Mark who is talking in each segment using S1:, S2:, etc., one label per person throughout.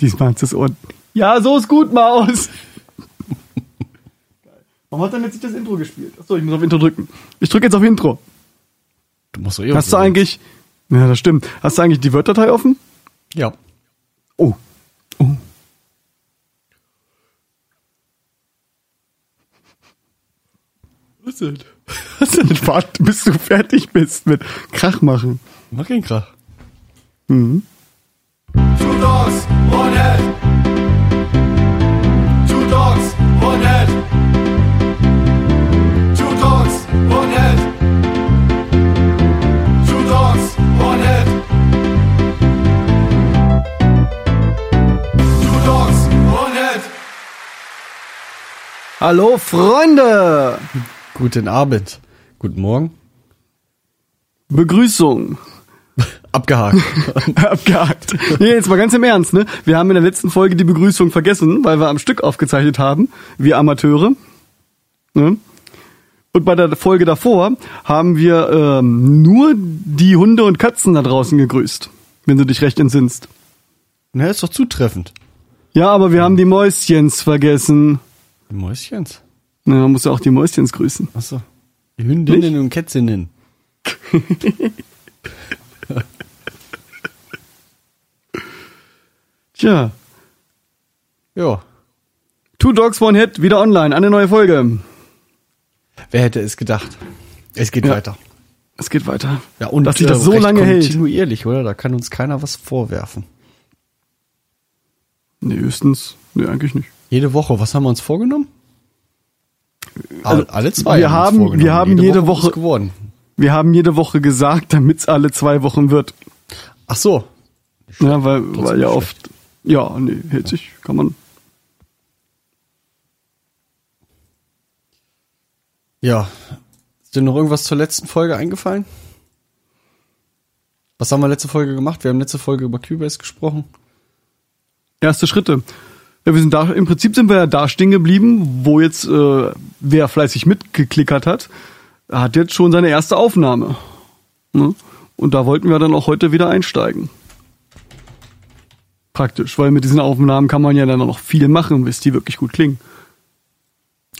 S1: Diesmal ist das Ohr. Ja, so ist gut, Maus. Warum hat er jetzt nicht das Intro gespielt? Achso, ich muss auf Intro drücken. Ich drücke jetzt auf Intro.
S2: Du musst doch eh
S1: Hast du eigentlich. Ja, das stimmt. Hast du eigentlich die Word-Datei offen?
S2: Ja.
S1: Oh. Oh.
S2: Was denn?
S1: Was denn? Warte, bis du fertig bist mit Krach machen.
S2: Mach keinen Krach.
S1: Mhm.
S3: Two dogs, one head. Two dogs, one head. Two dogs, one head. Two dogs, one head. Two dogs, one head.
S1: Hallo, Freunde!
S2: Guten Abend. Guten Morgen.
S1: Begrüßung.
S2: Abgehakt.
S1: Abgehakt. Nee, jetzt mal ganz im Ernst, ne? Wir haben in der letzten Folge die Begrüßung vergessen, weil wir am Stück aufgezeichnet haben, wir Amateure. Ne? Und bei der Folge davor haben wir ähm, nur die Hunde und Katzen da draußen gegrüßt, wenn du dich recht entsinnst.
S2: Na, ist doch zutreffend.
S1: Ja, aber wir haben die Mäuschens vergessen.
S2: Die Mäuschens.
S1: Na, man muss ja auch die Mäuschens grüßen.
S2: Achso. Die Hündinnen und Kätzinnen.
S1: Tja,
S2: Ja.
S1: Two Dogs One Hit wieder online, eine neue Folge.
S2: Wer hätte es gedacht? Es geht
S1: Ja.
S2: weiter.
S1: Es geht weiter.
S2: Ja, und
S1: dass sich das
S2: äh,
S1: so lange hält.
S2: Kontinuierlich, oder? Da kann uns keiner was vorwerfen.
S1: Nee, höchstens. Nee, eigentlich nicht.
S2: Jede Woche, was haben wir uns vorgenommen?
S1: Also,
S2: alle, zwei.
S1: wir
S2: haben,
S1: haben- wir haben jede
S2: ist
S1: Woche-
S2: es geworden.
S1: Wir haben jede Woche gesagt, damit's alle zwei Wochen wird.
S2: Ach so.
S1: Ja, weil, weil ja oft. Ja, nee, hält sich, kann man.
S2: Ja. Ist dir noch irgendwas zur letzten Folge eingefallen? Was haben wir letzte Folge gemacht? Wir haben letzte Folge über Cubase gesprochen.
S1: Erste Schritte. Ja, wir sind da, im Prinzip sind wir ja da stehen geblieben, wo jetzt, äh, wer fleißig mitgeklickert hat, hat jetzt schon seine erste Aufnahme. Ne? Und da wollten wir dann auch heute wieder einsteigen. Praktisch, weil mit diesen Aufnahmen kann man ja dann noch viel machen, bis die wirklich gut klingen.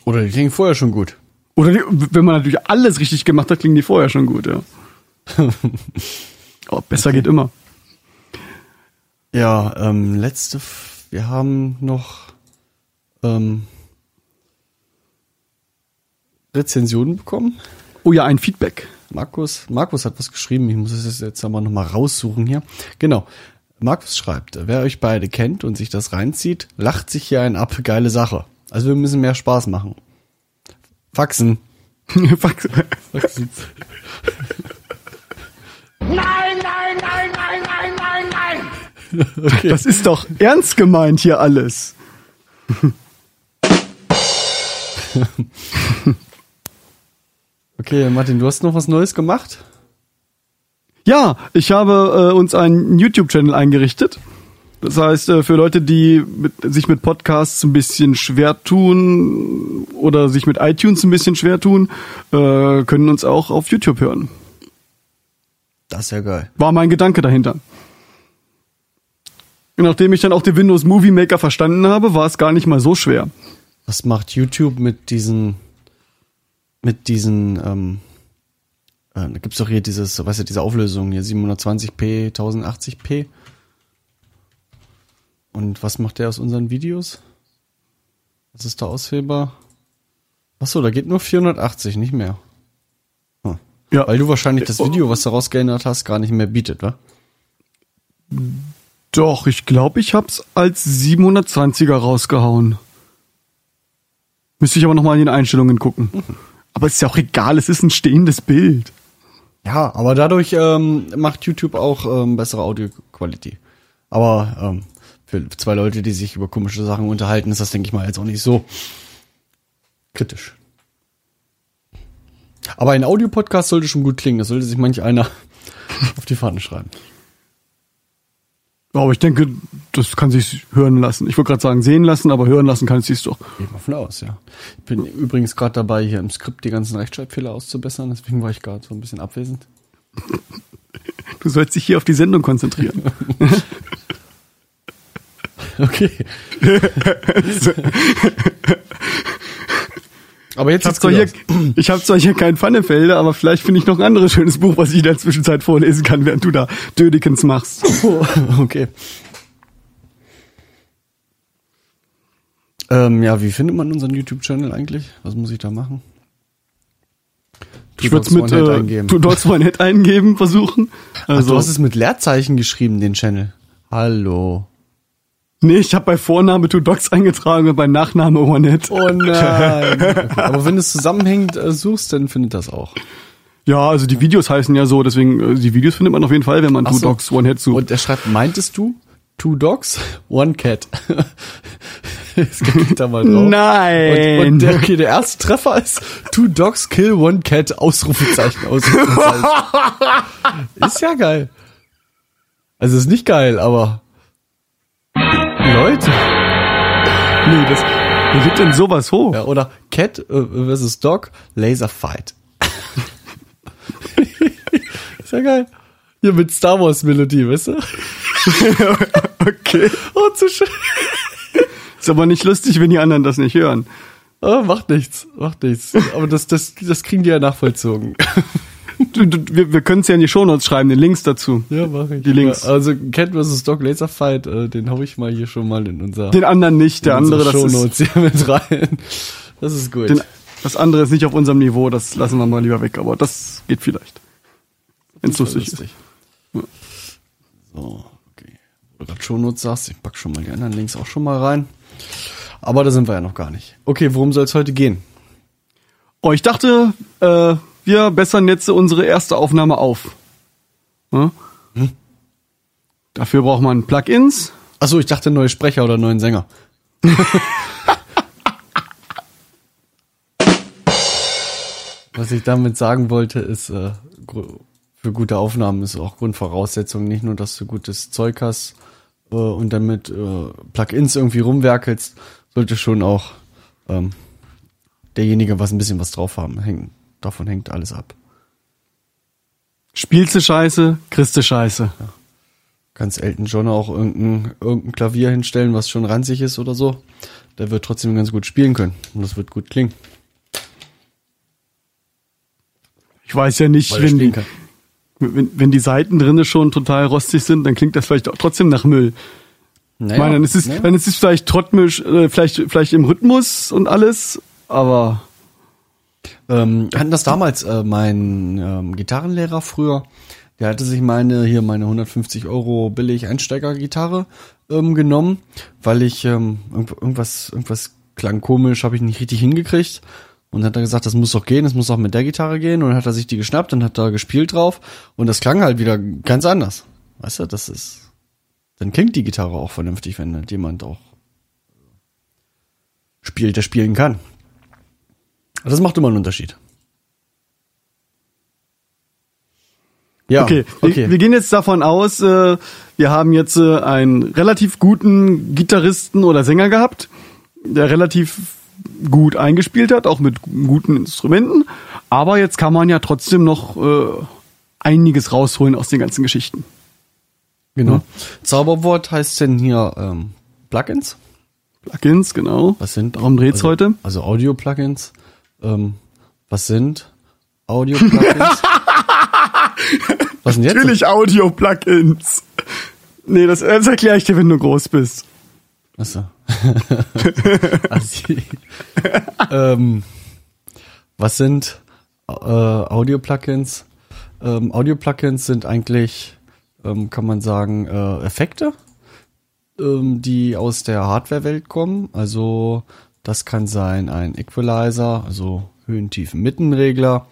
S2: Oder die klingen vorher schon gut.
S1: Oder die, wenn man natürlich alles richtig gemacht hat, klingen die vorher schon gut, ja. Aber besser geht immer.
S2: Ja, ähm, letzte, F wir haben noch ähm, Rezensionen bekommen.
S1: Oh ja, ein Feedback.
S2: Markus, Markus hat was geschrieben, ich muss es jetzt aber nochmal raussuchen hier. Genau. Markus schreibt, wer euch beide kennt und sich das reinzieht, lacht sich hier ein ab, geile Sache. Also wir müssen mehr Spaß machen. Faxen.
S1: Fax-
S2: Faxen.
S3: Nein, nein, nein, nein, nein, nein, nein.
S1: Das ist doch ernst gemeint hier alles.
S2: Okay, Martin, du hast noch was Neues gemacht?
S1: Ja, ich habe äh, uns einen YouTube-Channel eingerichtet. Das heißt, äh, für Leute, die mit, sich mit Podcasts ein bisschen schwer tun oder sich mit iTunes ein bisschen schwer tun, äh, können uns auch auf YouTube hören.
S2: Das ist ja geil.
S1: War mein Gedanke dahinter. Nachdem ich dann auch den Windows Movie Maker verstanden habe, war es gar nicht mal so schwer.
S2: Was macht YouTube mit diesen, mit diesen, ähm, äh, da gibt's doch hier dieses, weißt du, diese Auflösung hier, 720p, 1080p. Und was macht der aus unseren Videos? Was ist da auswählbar? Ach so, da geht nur 480, nicht mehr. Hm.
S1: Ja.
S2: Weil du wahrscheinlich das Video, was du rausgeändert hast, gar nicht mehr bietet, wa?
S1: Doch, ich glaube, ich hab's als 720er rausgehauen. Müsste ich aber noch mal in den Einstellungen gucken. Aber ist ja auch egal, es ist ein stehendes Bild.
S2: Ja, aber dadurch ähm, macht YouTube auch ähm, bessere Audioqualität. Aber ähm, für zwei Leute, die sich über komische Sachen unterhalten, ist das, denke ich mal, jetzt auch nicht so kritisch. Aber ein Audiopodcast sollte schon gut klingen. Das sollte sich manch einer auf die Fahne schreiben.
S1: Aber ich denke, das kann sich hören lassen. Ich wollte gerade sagen, sehen lassen, aber hören lassen kann es sich doch.
S2: Geht mal von aus, ja. Ich bin übrigens gerade dabei, hier im Skript die ganzen Rechtschreibfehler auszubessern. Deswegen war ich gerade so ein bisschen abwesend.
S1: Du sollst dich hier auf die Sendung konzentrieren.
S2: Okay. aber jetzt
S1: Ich habe zwar, hier, ich hab zwar hier kein Pfannefelder, aber vielleicht finde ich noch ein anderes schönes Buch, was ich in der Zwischenzeit vorlesen kann, während du da Dödekens machst.
S2: okay. Ähm, ja, wie findet man unseren YouTube-Channel eigentlich? Was muss ich da machen?
S1: Ich würde es mit äh,
S2: eingeben.
S1: Dots One Head eingeben, versuchen.
S2: Ach,
S1: Also,
S2: du hast es mit Leerzeichen geschrieben, den Channel. Hallo.
S1: Nee, ich habe bei Vorname Two Dogs eingetragen und bei Nachname One Head.
S2: Oh nein. Okay. Aber wenn es zusammenhängt äh, suchst, dann findet das auch.
S1: Ja, also die Videos heißen ja so, deswegen äh, die Videos findet man auf jeden Fall, wenn man
S2: Ach
S1: Two
S2: so.
S1: Dogs One Head sucht.
S2: Und er schreibt, meintest du? Two dogs, one cat. Jetzt ich da mal drauf.
S1: Nein.
S2: Und, und der, okay, der erste Treffer ist Two dogs kill one cat, Ausrufezeichen, Ausrufezeichen. ist ja geil. Also ist nicht geil, aber Leute.
S1: nee, das wie wird denn sowas hoch?
S2: Ja, oder Cat äh, versus Dog, Laser Fight. ist ja geil. Hier mit Star Wars Melodie, weißt du?
S1: okay.
S2: Oh, zu schön.
S1: Ist aber nicht lustig, wenn die anderen das nicht hören.
S2: Oh, macht nichts, macht nichts. Aber das, das, das kriegen die ja nachvollzogen.
S1: Wir wir können es ja in die Shownotes schreiben, den Links dazu.
S2: Ja, mach ich.
S1: Die Links.
S2: Ja, also Cat vs. Dog Laser Fight, äh, den hau ich mal hier schon mal in unser
S1: Den anderen nicht, der andere, das ist,
S2: Shownotes hier mit rein. Das ist gut.
S1: den, das andere ist nicht auf unserem Niveau, das lassen wir mal lieber weg, aber das geht vielleicht. Wenn es lustig ist.
S2: So, okay. Wo du gerade Shownotes sagst, ich pack schon mal die anderen Links auch schon mal rein. Aber da sind wir ja noch gar nicht. Okay, worum soll es heute gehen?
S1: Oh, ich dachte, äh, wir bessern jetzt unsere erste Aufnahme auf. Hm? Dafür braucht man Plugins.
S2: Achso, ich dachte neue Sprecher oder neuen Sänger. Was ich damit sagen wollte, ist, äh, für gute Aufnahmen ist auch Grundvoraussetzung nicht nur, dass du gutes Zeug hast äh, und damit äh, Plugins irgendwie rumwerkelst, sollte schon auch ähm, derjenige was ein bisschen was drauf haben. Hängen, davon hängt alles ab.
S1: Spielst du Scheiße, kriegst du Scheiße.
S2: kannst Elton John auch irgendein, irgendein Klavier hinstellen, was schon ranzig ist oder so. Der wird trotzdem ganz gut spielen können. Und das wird gut klingen.
S1: Ich weiß ja nicht, wenn die, wenn, wenn die Seiten drinne schon total rostig sind, dann klingt das vielleicht auch trotzdem nach Müll.
S2: Naja,
S1: Ich meine, dann ist es,
S2: naja.
S1: dann ist es vielleicht Trottmisch, äh, vielleicht, vielleicht im Rhythmus und alles, aber
S2: Ähm, hatten das damals, äh, mein ähm, Gitarrenlehrer früher, der hatte sich meine, hier meine 150 Euro billig Einsteiger-Gitarre ähm, genommen, weil ich ähm, irgend- irgendwas, irgendwas klang komisch, habe ich nicht richtig hingekriegt. Und hat er gesagt, das muss doch gehen, das muss auch mit der Gitarre gehen. Und dann hat er sich die geschnappt und hat da gespielt drauf. Und das klang halt wieder ganz anders. Weißt du, das ist, dann klingt die Gitarre auch vernünftig, wenn jemand auch spielt, der spielen kann. Das macht immer einen Unterschied. Ja,
S1: okay.
S2: okay.
S1: Wir, wir gehen jetzt davon aus, äh, wir haben jetzt äh, einen relativ guten Gitarristen oder Sänger gehabt, der relativ gut eingespielt hat, auch mit guten Instrumenten. Aber jetzt kann man ja trotzdem noch äh, einiges rausholen aus den ganzen Geschichten.
S2: genau. Zauberwort heißt denn hier ähm, Plugins?
S1: Plugins, genau.
S2: Was sind?
S1: Darum dreht's
S2: also,
S1: heute.
S2: Also Audio-Plugins. Ähm, was sind Audio-Plugins? was sind jetzt?
S1: Natürlich Audio-Plugins. Nee, das, das erkläre ich dir, wenn du groß bist.
S2: Achso. Ähm, was sind äh, Audio-Plugins? Ähm, Audio-Plugins sind eigentlich, ähm, kann man sagen, äh, Effekte, ähm, die aus der Hardware-Welt kommen. Also das kann sein ein Equalizer, also Höhen, Tiefen, Mittenregler.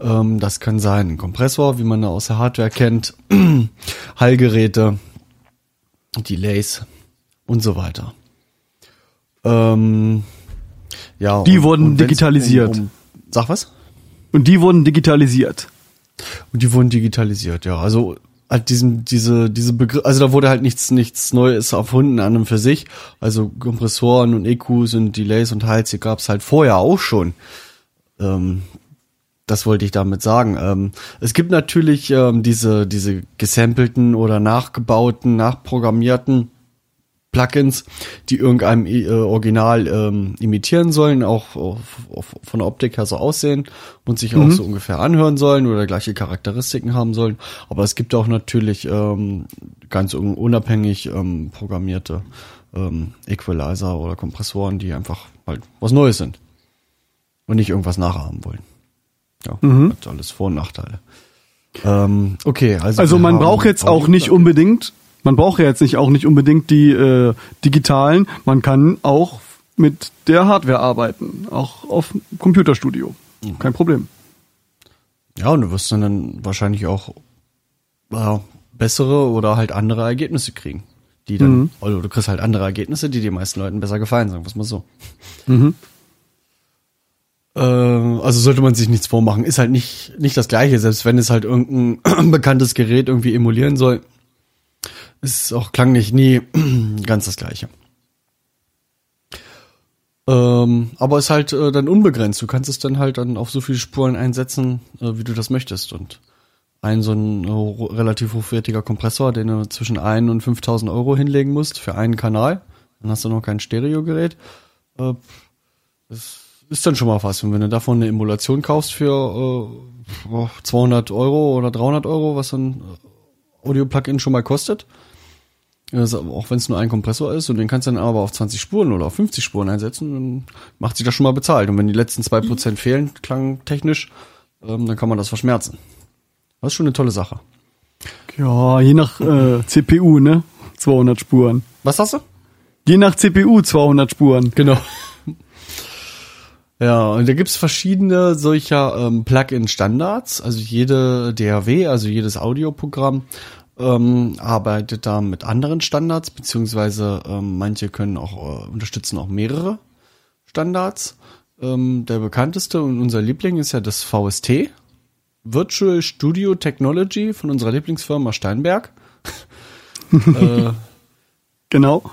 S2: Ähm, das kann sein ein Kompressor, wie man da aus der Hardware kennt. Hallgeräte, Delays und so weiter. Ähm, ja,
S1: Die
S2: und-
S1: wurden
S2: und
S1: digitalisiert.
S2: Um, sag was?
S1: Und die wurden digitalisiert.
S2: Und die wurden digitalisiert, ja. Also halt diesen, diese, diese Begriff, also da wurde halt nichts, nichts Neues erfunden an und für sich. Also Kompressoren und EQs und Delays und Hals, die gab's halt vorher auch schon. Ähm, das wollte ich damit sagen. Ähm, es gibt natürlich ähm, diese, diese gesampelten oder nachgebauten, nachprogrammierten Plugins, die irgendeinem äh, Original ähm, imitieren sollen, auch auf, auf, von der Optik her so aussehen und sich auch so ungefähr anhören sollen oder gleiche Charakteristiken haben sollen. Aber es gibt auch natürlich ähm, ganz un unabhängig ähm, programmierte ähm, Equalizer oder Kompressoren, die einfach halt was Neues sind und nicht irgendwas nachahmen wollen. Ja, hat alles Vor- und Nachteile. Ähm, okay, also
S1: Also man braucht jetzt auch nicht unbedingt, man braucht ja jetzt nicht auch nicht unbedingt die äh, digitalen, man kann auch mit der Hardware arbeiten, auch auf Computerstudio.
S2: Mhm.
S1: Kein Problem.
S2: Ja, und du wirst dann, dann wahrscheinlich auch äh, bessere oder halt andere Ergebnisse kriegen. Die dann, also du kriegst halt andere Ergebnisse, die den meisten Leuten besser gefallen, sagen wir es mal so. Äh, also sollte man sich nichts vormachen. Ist halt nicht, nicht das gleiche, selbst wenn es halt irgendein bekanntes Gerät irgendwie emulieren soll. Ist auch klanglich nie ganz das gleiche. Ähm, aber ist halt äh, dann unbegrenzt. Du kannst es dann halt dann auf so viele Spuren einsetzen, äh, wie du das möchtest. Und ein so ein äh, relativ hochwertiger Kompressor, den du zwischen 1 und 5000 Euro hinlegen musst für einen Kanal. Dann hast du noch kein Stereogerät. Äh, das ist dann schon mal was. Und wenn du davon eine Emulation kaufst für äh, 200 Euro oder 300 Euro, was so ein äh, Audio-Plugin schon mal kostet, also auch wenn es nur ein Kompressor ist und den kannst du dann aber auf 20 Spuren oder auf 50 Spuren einsetzen, dann macht sich das schon mal bezahlt. Und wenn die letzten 2% fehlen, klangtechnisch, ähm, dann kann man das verschmerzen. Das ist schon eine tolle Sache.
S1: Ja, je nach äh, CPU, ne? 200 Spuren.
S2: Was hast du?
S1: Je nach CPU 200 Spuren.
S2: Genau. Ja, und da gibt's verschiedene solcher ähm, Plugin-Standards. Also jede DAW, also jedes Audioprogramm, ähm, arbeitet da mit anderen Standards, beziehungsweise ähm, manche können auch äh, unterstützen auch mehrere Standards. Ähm, der bekannteste und unser Liebling ist ja das VST, Virtual Studio Technology von unserer Lieblingsfirma Steinberg. äh,
S1: Genau.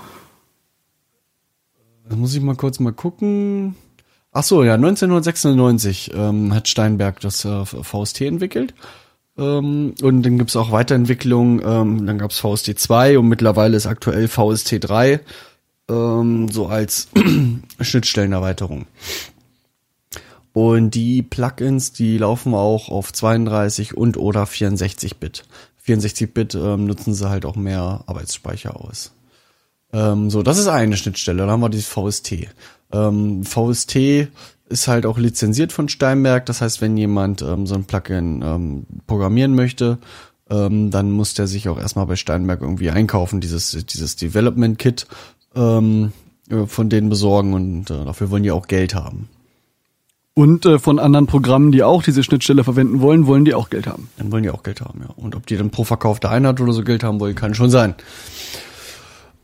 S2: Da muss ich mal kurz mal gucken. Ach so, ja, 1996 ähm, hat Steinberg das äh, VST entwickelt. Ähm, und dann gibt's auch Weiterentwicklungen. Ähm, dann gab's VST 2 und mittlerweile ist aktuell VST 3 ähm, so als Schnittstellenerweiterung. Und die Plugins, die laufen auch auf 32 und oder 64-Bit. 64-Bit ähm, nutzen sie halt auch mehr Arbeitsspeicher aus. Ähm, so, das ist eine Schnittstelle. Dann haben wir dieses VST. Ähm, VST ist halt auch lizenziert von Steinberg. Das heißt, wenn jemand ähm, so ein Plugin ähm, programmieren möchte, ähm, dann muss der sich auch erstmal bei Steinberg irgendwie einkaufen, dieses, dieses Development Kit ähm, äh, von denen besorgen und äh, dafür wollen die auch Geld haben.
S1: Und äh, von anderen Programmen, die auch diese Schnittstelle verwenden wollen, wollen die auch Geld haben.
S2: Dann wollen die auch Geld haben, ja. Und ob die dann pro verkaufte Einheit oder so Geld haben wollen, kann schon sein.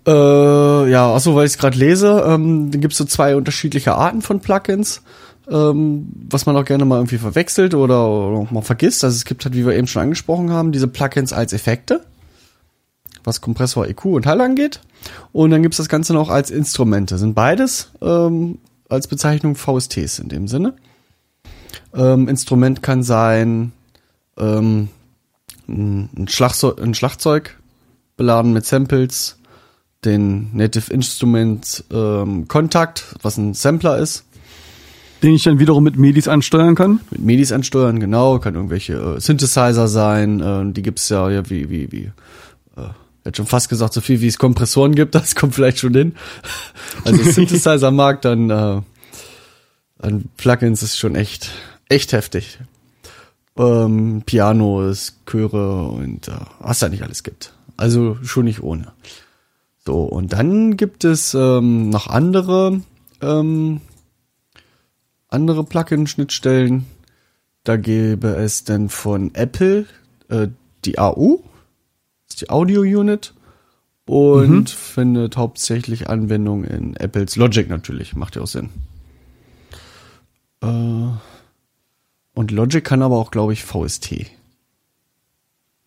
S2: Äh, ja, achso, weil ich es gerade lese, ähm, dann gibt es so zwei unterschiedliche Arten von Plugins, ähm, was man auch gerne mal irgendwie verwechselt oder, oder mal vergisst. Also es gibt halt, wie wir eben schon angesprochen haben, diese Plugins als Effekte, was Kompressor, EQ und Hall angeht. Und dann gibt es das Ganze noch als Instrumente. Sind beides ähm, als Bezeichnung VSTs in dem Sinne. Ähm, Instrument kann sein ähm, ein, Schlagzeug, ein Schlagzeug beladen mit Samples, den Native Instrument ähm, Kontakt, was ein Sampler ist,
S1: Den ich dann wiederum mit Medis ansteuern kann.
S2: mit Medis ansteuern, genau, kann irgendwelche äh, Synthesizer sein, äh, die gibt's ja, ja wie, wie, wie, äh, hätte schon fast gesagt, so viel wie es Kompressoren gibt, das kommt vielleicht schon hin. Also Synthesizer-Markt, dann äh, an Plugins ist schon echt, echt heftig. Ähm, Pianos, Chöre und äh, was da nicht alles gibt. Also schon nicht ohne. So, und dann gibt es ähm, noch andere, ähm, andere Plugin-Schnittstellen. Da gäbe es dann von Apple äh, die AU, das ist die Audio Unit, und findet hauptsächlich Anwendung in Apples Logic natürlich, macht ja auch Sinn. Äh, und Logic kann aber auch, glaube ich, VST.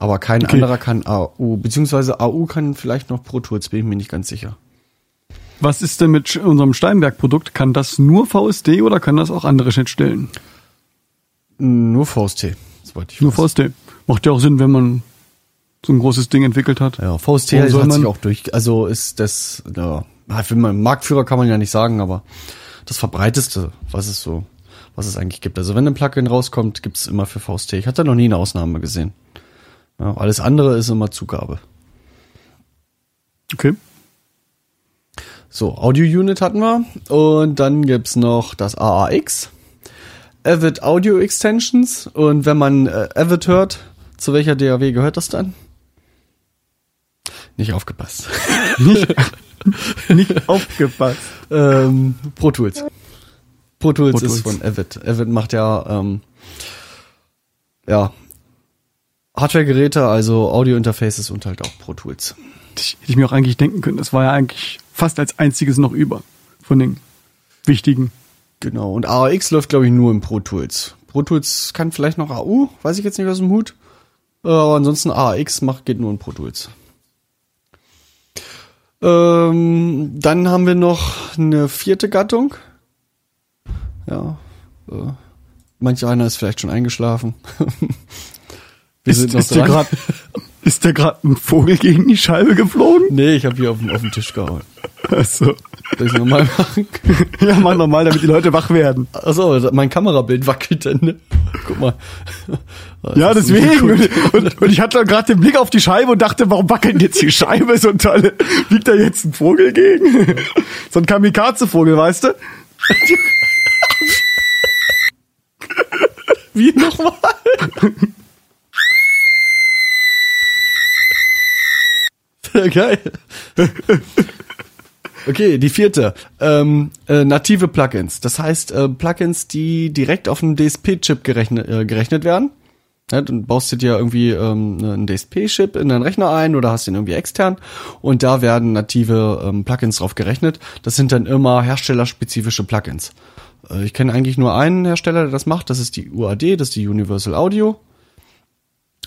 S2: Aber kein
S1: Okay.
S2: anderer kann AU, beziehungsweise AU kann vielleicht noch Pro Tools, bin ich mir nicht ganz sicher.
S1: Was ist denn mit unserem Steinberg-Produkt? Kann das nur VSD oder kann das auch andere Schnittstellen?
S2: Nur VST, soweit ich
S1: Nur
S2: weiß.
S1: VSD. Macht ja auch Sinn, wenn man so ein großes Ding entwickelt hat.
S2: Ja, VST
S1: Warum soll
S2: hat sich
S1: man-
S2: auch durch, also ist das, ja, mal, Marktführer kann man ja nicht sagen, aber das verbreiteste, was es so, was es eigentlich gibt. Also wenn ein Plugin rauskommt, gibt's immer für VST. Ich hatte noch nie eine Ausnahme gesehen. Ja, alles andere ist immer Zugabe.
S1: Okay.
S2: So, Audio Unit hatten wir. Und dann gibt's noch das AAX. Avid Audio Extensions. Und wenn man äh, Avid hört, zu welcher DAW gehört das dann? Nicht aufgepasst.
S1: Nicht aufgepasst.
S2: ähm, Pro Tools. Pro Tools
S1: Pro
S2: ist
S1: Tools.
S2: von Avid. Avid macht ja, ähm, ja, Hardware-Geräte, also Audio-Interfaces und halt auch Pro Tools.
S1: Ich, hätte ich mir auch eigentlich denken können. Das war ja eigentlich fast als einziges noch über von den wichtigen.
S2: Genau. Und AAX läuft, glaube ich, nur im Pro Tools. Pro Tools kann vielleicht noch AU, weiß ich jetzt nicht aus dem Hut. Äh, Aber ansonsten AAX macht, geht nur in Pro Tools. Ähm, dann haben wir noch eine vierte Gattung. Ja. Äh, manch einer ist vielleicht schon eingeschlafen. wir
S1: Ist, ist dir grad, ist dir gerade ein Vogel gegen die Scheibe geflogen?
S2: Nee, ich habe hier auf den, auf den Tisch gehauen.
S1: Achso.
S2: Soll ich nochmal machen?
S1: Ja, mach normal, damit die Leute wach werden.
S2: Achso, mein Kamerabild wackelt dann. Ne? Guck mal. Das
S1: Ja, deswegen.
S2: gut.
S1: Und, und, und ich hatte gerade den Blick auf die Scheibe und dachte, warum wackelt jetzt die Scheibe so toll? Liegt da jetzt ein Vogel gegen? So ein Kamikaze-Vogel, weißt du?
S2: Wie nochmal? geil. Okay, die vierte. Ähm, äh, native Plugins. Das heißt, äh, Plugins, die direkt auf einen DSP-Chip gerechnet, äh, gerechnet werden. Ja, dann baust du dir irgendwie ähm, einen DSP-Chip in deinen Rechner ein oder hast den irgendwie extern und da werden native ähm, Plugins drauf gerechnet. Das sind dann immer herstellerspezifische Plugins. Äh, ich kenne eigentlich nur einen Hersteller, der das macht. Das ist die UAD, das ist die Universal Audio.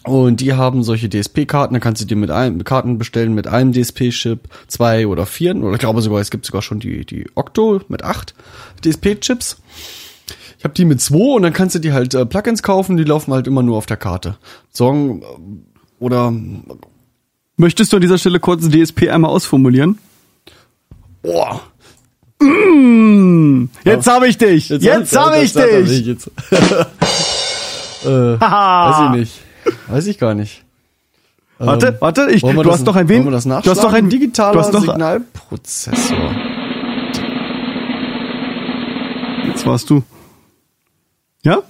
S2: Und die haben solche DSP-Karten, da kannst du dir mit einem Karten bestellen mit einem DSP-Chip, zwei oder vier, oder ich glaube sogar, es gibt sogar schon die, die Octo mit acht DSP-Chips. Ich habe die mit zwei und dann kannst du die halt äh, Plugins kaufen, die laufen halt immer nur auf der Karte. Song äh, oder
S1: Möchtest du an dieser Stelle kurz DSP einmal ausformulieren?
S2: boah,
S1: Jetzt habe ich dich! Jetzt, habe ich
S2: hat er
S1: dich!
S2: mich Jetzt. äh, weiß ich nicht. Weiß ich gar nicht.
S1: Warte,
S2: Ähm,
S1: warte, ich, du
S2: das-
S1: hast doch ein
S2: wollen
S1: wen?
S2: wir das
S1: du hast doch ein
S2: digitaler
S1: du hast doch,
S2: Signalprozessor.
S1: Jetzt warst du. Ja?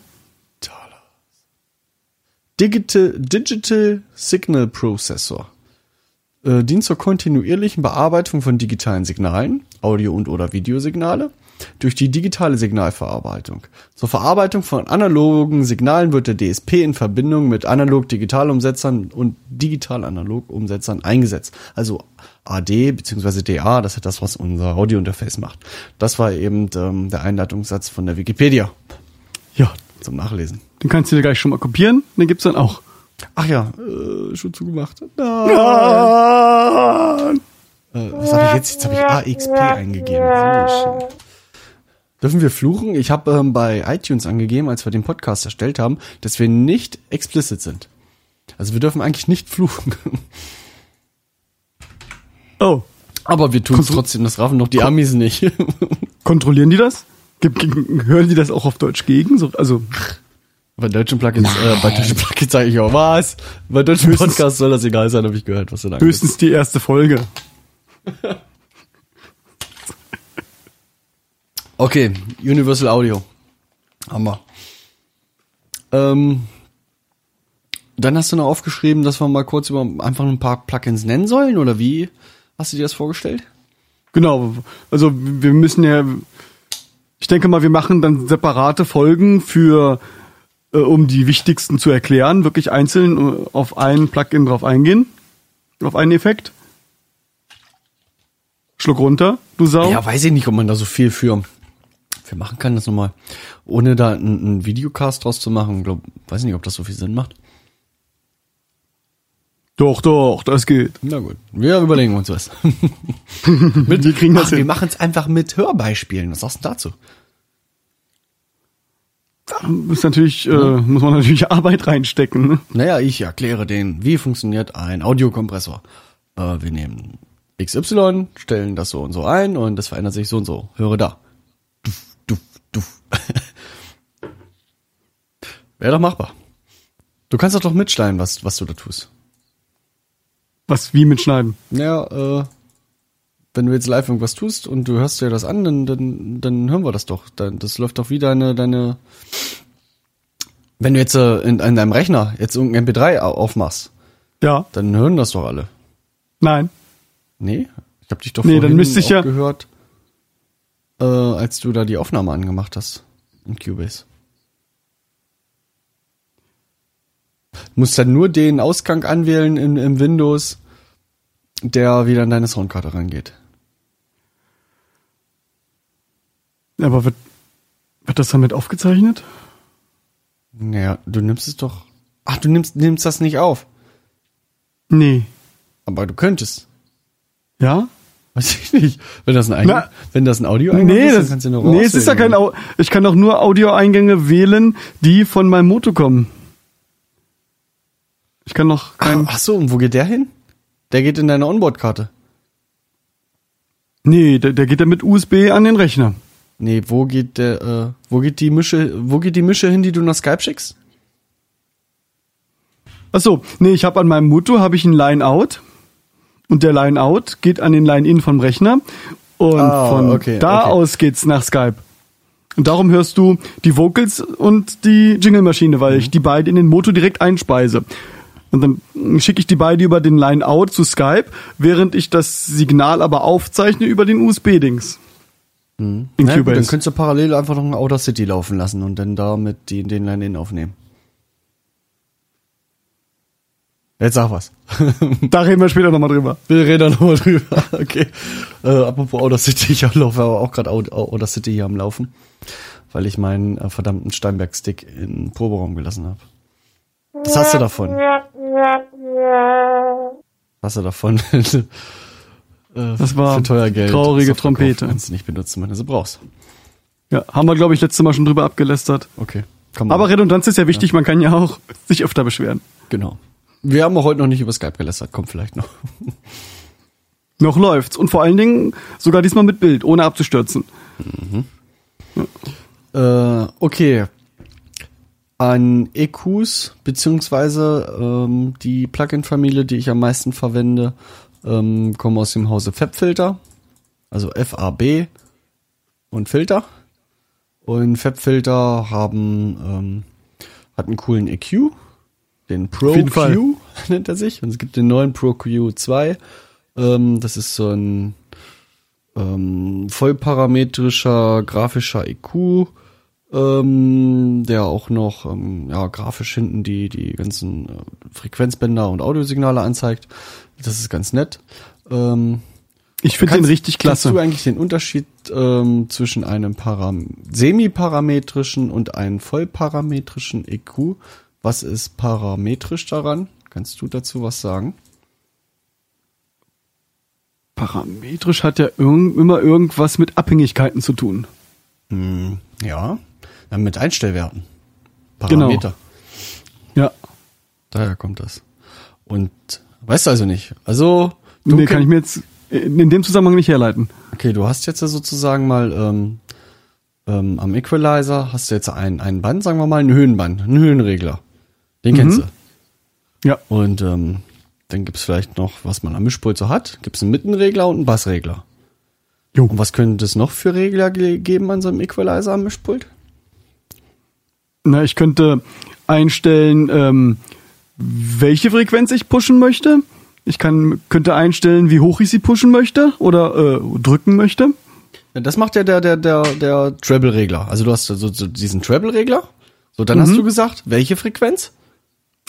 S2: Digital, Digital Signal Processor. Äh, dient zur kontinuierlichen Bearbeitung von digitalen Signalen, Audio- und oder Videosignale, durch die digitale Signalverarbeitung. Zur Verarbeitung von analogen Signalen wird der DSP in Verbindung mit Analog-Digital-Umsetzern und Digital-Analog-Umsetzern eingesetzt. Also AD bzw. DA, das ist das, was unser Audio-Interface macht. Das war eben ähm, der Einleitungssatz von der Wikipedia
S1: Ja.
S2: zum Nachlesen.
S1: Den kannst du dir gleich schon mal kopieren, den gibt's dann auch.
S2: Ach ja, äh, schon zugemacht. Nein.
S1: Ah,
S2: Äh, was habe ich jetzt? Jetzt habe ich AXP eingegeben. Dürfen wir fluchen? Ich habe ähm, bei iTunes angegeben, als wir den Podcast erstellt haben, dass wir nicht explicit sind. Also wir dürfen eigentlich nicht fluchen.
S1: Oh,
S2: Aber wir tun es trotzdem, das raffen noch die Amis nicht.
S1: kontrollieren die das? Hören die das auch auf Deutsch gegen? So, also,
S2: bei deutschen Plugins, äh, bei deutschen Plugins sage ich auch, was? Bei deutschen
S1: Höchstens-
S2: Podcasts soll das egal sein, habe ich gehört, was du da
S1: höchstens die erste Folge.
S2: Okay, Universal Audio. Hammer. Ähm, dann hast du noch aufgeschrieben, dass wir mal kurz über einfach ein paar Plugins nennen sollen, oder wie hast du dir das vorgestellt?
S1: Genau, also wir müssen ja, ich denke mal, wir machen dann separate Folgen für, äh, um die wichtigsten zu erklären, wirklich einzeln äh, auf ein Plugin drauf eingehen, auf einen Effekt. Schluck runter, du Sau.
S2: Ja, weiß ich nicht, ob man da so viel für, für machen kann, das nochmal, ohne da einen, einen Videocast draus zu machen. Glaub, weiß nicht, ob das so viel Sinn macht.
S1: Doch, doch, das geht.
S2: Na gut, wir überlegen uns was.
S1: wir kriegen das
S2: Ach, wir
S1: hin.
S2: machen es einfach mit Hörbeispielen. Was sagst du dazu?
S1: Da ist natürlich, äh, muss man natürlich Arbeit reinstecken. Ne?
S2: Naja, ich erkläre denen, wie funktioniert ein Audiokompressor. Äh, wir nehmen XY, stellen das so und so ein und das verändert sich so und so. Höre da. Duff. Wäre doch machbar. Du kannst doch doch mitschneiden, was, was du da tust.
S1: Was wie mitschneiden.
S2: Naja, äh, wenn du jetzt live irgendwas tust und du hörst dir das an, dann, dann, dann hören wir das doch. Dann, das läuft doch wie deine, deine. Wenn du jetzt äh, in, in deinem Rechner jetzt irgendein MP3 au- aufmachst,
S1: Ja,
S2: dann hören das doch alle.
S1: nein.
S2: Nee? Ich hab dich doch
S1: Nee,
S2: vorhin
S1: dann müsste ich
S2: auch
S1: ja-
S2: gehört, äh, als du da die Aufnahme angemacht hast in Cubase. Du musst dann nur den Ausgang anwählen im, im Windows, der wieder in deine Soundkarte reingeht.
S1: Aber wird, wird das damit aufgezeichnet?
S2: Naja, du nimmst es doch. Ach, du nimmst, nimmst das nicht auf.
S1: Nee.
S2: Aber du könntest.
S1: Ja?
S2: Weiß ich nicht. Wenn das ein, Eigen,
S1: Na-
S2: wenn das ein Audio
S1: Nee,
S2: ist,
S1: das,
S2: dann kannst du nur
S1: nee es ist ja kein. Au Ich kann doch nur Audioeingänge wählen, die von meinem Moto kommen. Ich kann noch kein.
S2: Ach so, und wo geht der hin? Der geht in deine Onboard-Karte.
S1: Nee, der, der geht ja mit USB an den Rechner.
S2: Nee, wo geht der, äh, wo geht die Mische, wo geht die Mische hin, die du nach Skype schickst?
S1: Ach so, nee, ich habe an meinem Moto habe ich ein Line-Out und der Line-Out geht an den Line-In vom Rechner und
S2: Ah,
S1: von
S2: okay,
S1: da
S2: okay.
S1: aus geht's nach Skype. Und darum hörst du die Vocals und die Jingle-Maschine, weil
S2: Mhm.
S1: ich die beide in den Moto direkt einspeise. Und dann schicke ich die beide über den Line-Out zu Skype, während ich das Signal aber aufzeichne über den USB-Dings. In
S2: Ja, gut, dann
S1: Cubase.
S2: könntest du parallel einfach noch ein Outer City laufen lassen und dann da mit die, den Line-In aufnehmen. Jetzt sag was.
S1: Da reden wir später nochmal drüber.
S2: Wir reden da nochmal drüber. Okay. Äh, apropos Outer City, ich laufe aber auch gerade Outer City hier am Laufen, weil ich meinen äh, verdammten Steinberg-Stick in den Proberaum gelassen habe. Was hast du davon? Was hast du davon? Äh,
S1: Das war
S2: für teuer Geld.
S1: traurige Trompete.
S2: Kannst du nicht benutzen, wenn du sie brauchst.
S1: Ja, haben wir, glaube ich, letztes Mal schon drüber abgelästert.
S2: Okay.
S1: Aber Redundanz ist ja wichtig, man kann ja auch sich öfter beschweren.
S2: genau. Wir haben auch heute noch nicht über Skype gelästert, kommt vielleicht noch.
S1: Noch läuft's. Und vor allen Dingen sogar diesmal mit Bild, ohne abzustürzen.
S2: Äh, okay. An EQs, beziehungsweise ähm, die Plugin-Familie, die ich am meisten verwende, ähm, kommen aus dem Hause FabFilter, also FAB und Filter. Und FabFilter haben ähm, hat einen coolen EQ, den Pro. Q nennt er sich. Und es gibt den neuen Pro Q2. Ähm, das ist so ein ähm, vollparametrischer grafischer EQ, ähm, der auch noch ähm, ja, grafisch hinten die, die ganzen äh, Frequenzbänder und Audiosignale anzeigt. Das ist ganz nett. Ähm,
S1: Ich finde den richtig
S2: Kannst du
S1: klasse.
S2: eigentlich den Unterschied ähm, zwischen einem Param semiparametrischen und einem vollparametrischen EQ? Was ist parametrisch daran? Kannst du dazu was sagen?
S1: Parametrisch hat ja irgend, immer irgendwas mit Abhängigkeiten zu tun.
S2: Ja, dann mit Einstellwerten.
S1: Genau.
S2: Parameter.
S1: Ja.
S2: Daher kommt das. Und weißt du also nicht. Also, du
S1: nee, kann ich mir jetzt in dem Zusammenhang nicht herleiten.
S2: Okay, du hast jetzt ja sozusagen mal ähm, ähm, am Equalizer hast du jetzt ein, ein Band, sagen wir mal, ein Höhenband, einen Höhenregler. Den kennst du.
S1: Ja.
S2: Und ähm, dann gibt's vielleicht noch, was man am Mischpult so hat, gibt's einen Mittenregler und einen Bassregler.
S1: Jo.
S2: Und was könnte es noch für Regler ge geben an so einem Equalizer am Mischpult?
S1: Na, ich könnte einstellen, ähm, welche Frequenz ich pushen möchte. Ich kann, könnte einstellen, wie hoch ich sie pushen möchte oder äh, drücken möchte.
S2: Das macht ja der, der, der, der Treble-Regler. Also du hast so, so diesen Treble-Regler. So, dann hast du gesagt, welche Frequenz?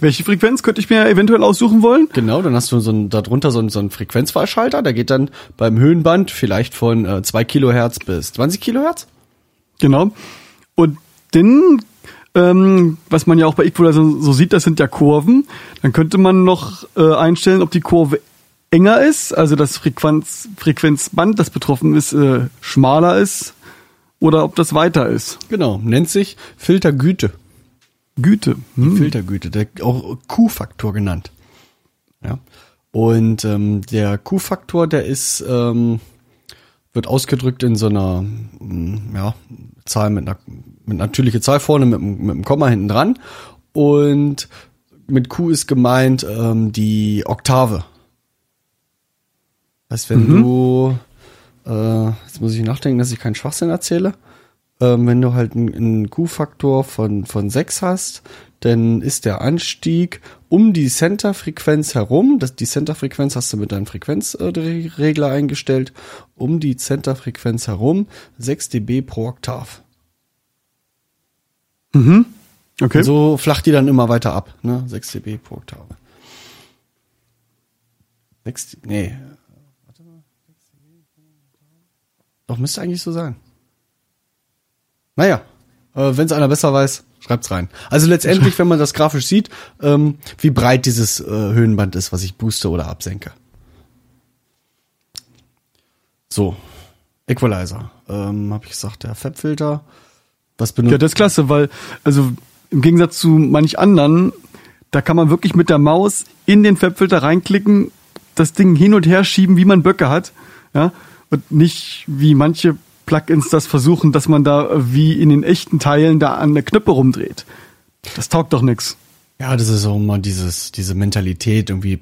S1: Welche Frequenz könnte ich mir eventuell aussuchen wollen?
S2: Genau, dann hast du so ein, darunter so ein, so ein Frequenzwahlschalter, der geht dann beim Höhenband vielleicht von äh, 2 Kilohertz bis 20 Kilohertz.
S1: Genau. Und dann, ähm, was man ja auch bei Equalizer so sieht, das sind ja Kurven. Dann könnte man noch äh, einstellen, ob die Kurve enger ist, also das Frequenz, Frequenzband, das betroffen ist, äh, schmaler ist oder ob das weiter ist.
S2: Genau, nennt sich Filtergüte.
S1: Güte. Hm.
S2: Filtergüte, der, auch Q-Faktor genannt. Ja. Und ähm, der Q-Faktor, der ist, ähm, wird ausgedrückt in so einer mm, ja, Zahl mit einer mit natürliche Zahl vorne mit, einem- mit einem Komma hinten dran. Und mit Q ist gemeint ähm, die Oktave. Heißt, wenn du, äh, jetzt muss ich nachdenken, dass ich keinen Schwachsinn erzähle. Ähm, wenn du halt einen, einen Q-Faktor von, von 6 hast, dann ist der Anstieg um die Centerfrequenz herum, das, die Centerfrequenz hast du mit deinem Frequenzregler eingestellt, um die Centerfrequenz herum 6 dB pro Oktav.
S1: Okay.
S2: So flacht die dann immer weiter ab, ne? 6 dB pro Oktave. 6, nee. Warte mal. 6 dB pro Oktave. Doch, müsste eigentlich so sein. Naja, äh, wenn es einer besser weiß, schreibt's rein. Also letztendlich, wenn man das grafisch sieht, ähm, wie breit dieses äh, Höhenband ist, was ich booste oder absenke. So, Equalizer. Ähm, Habe ich gesagt, der Fabfilter. Was benutzt
S1: Ja, das ist klasse, weil, also im Gegensatz zu manch anderen, da kann man wirklich mit der Maus in den Fabfilter reinklicken, das Ding hin und her schieben, wie man Böcke hat, ja, und nicht wie manche Plugins das versuchen, dass man da wie in den echten Teilen da an der Knöpfe rumdreht. Das taugt doch nix.
S2: Ja, das ist auch immer dieses, diese Mentalität, irgendwie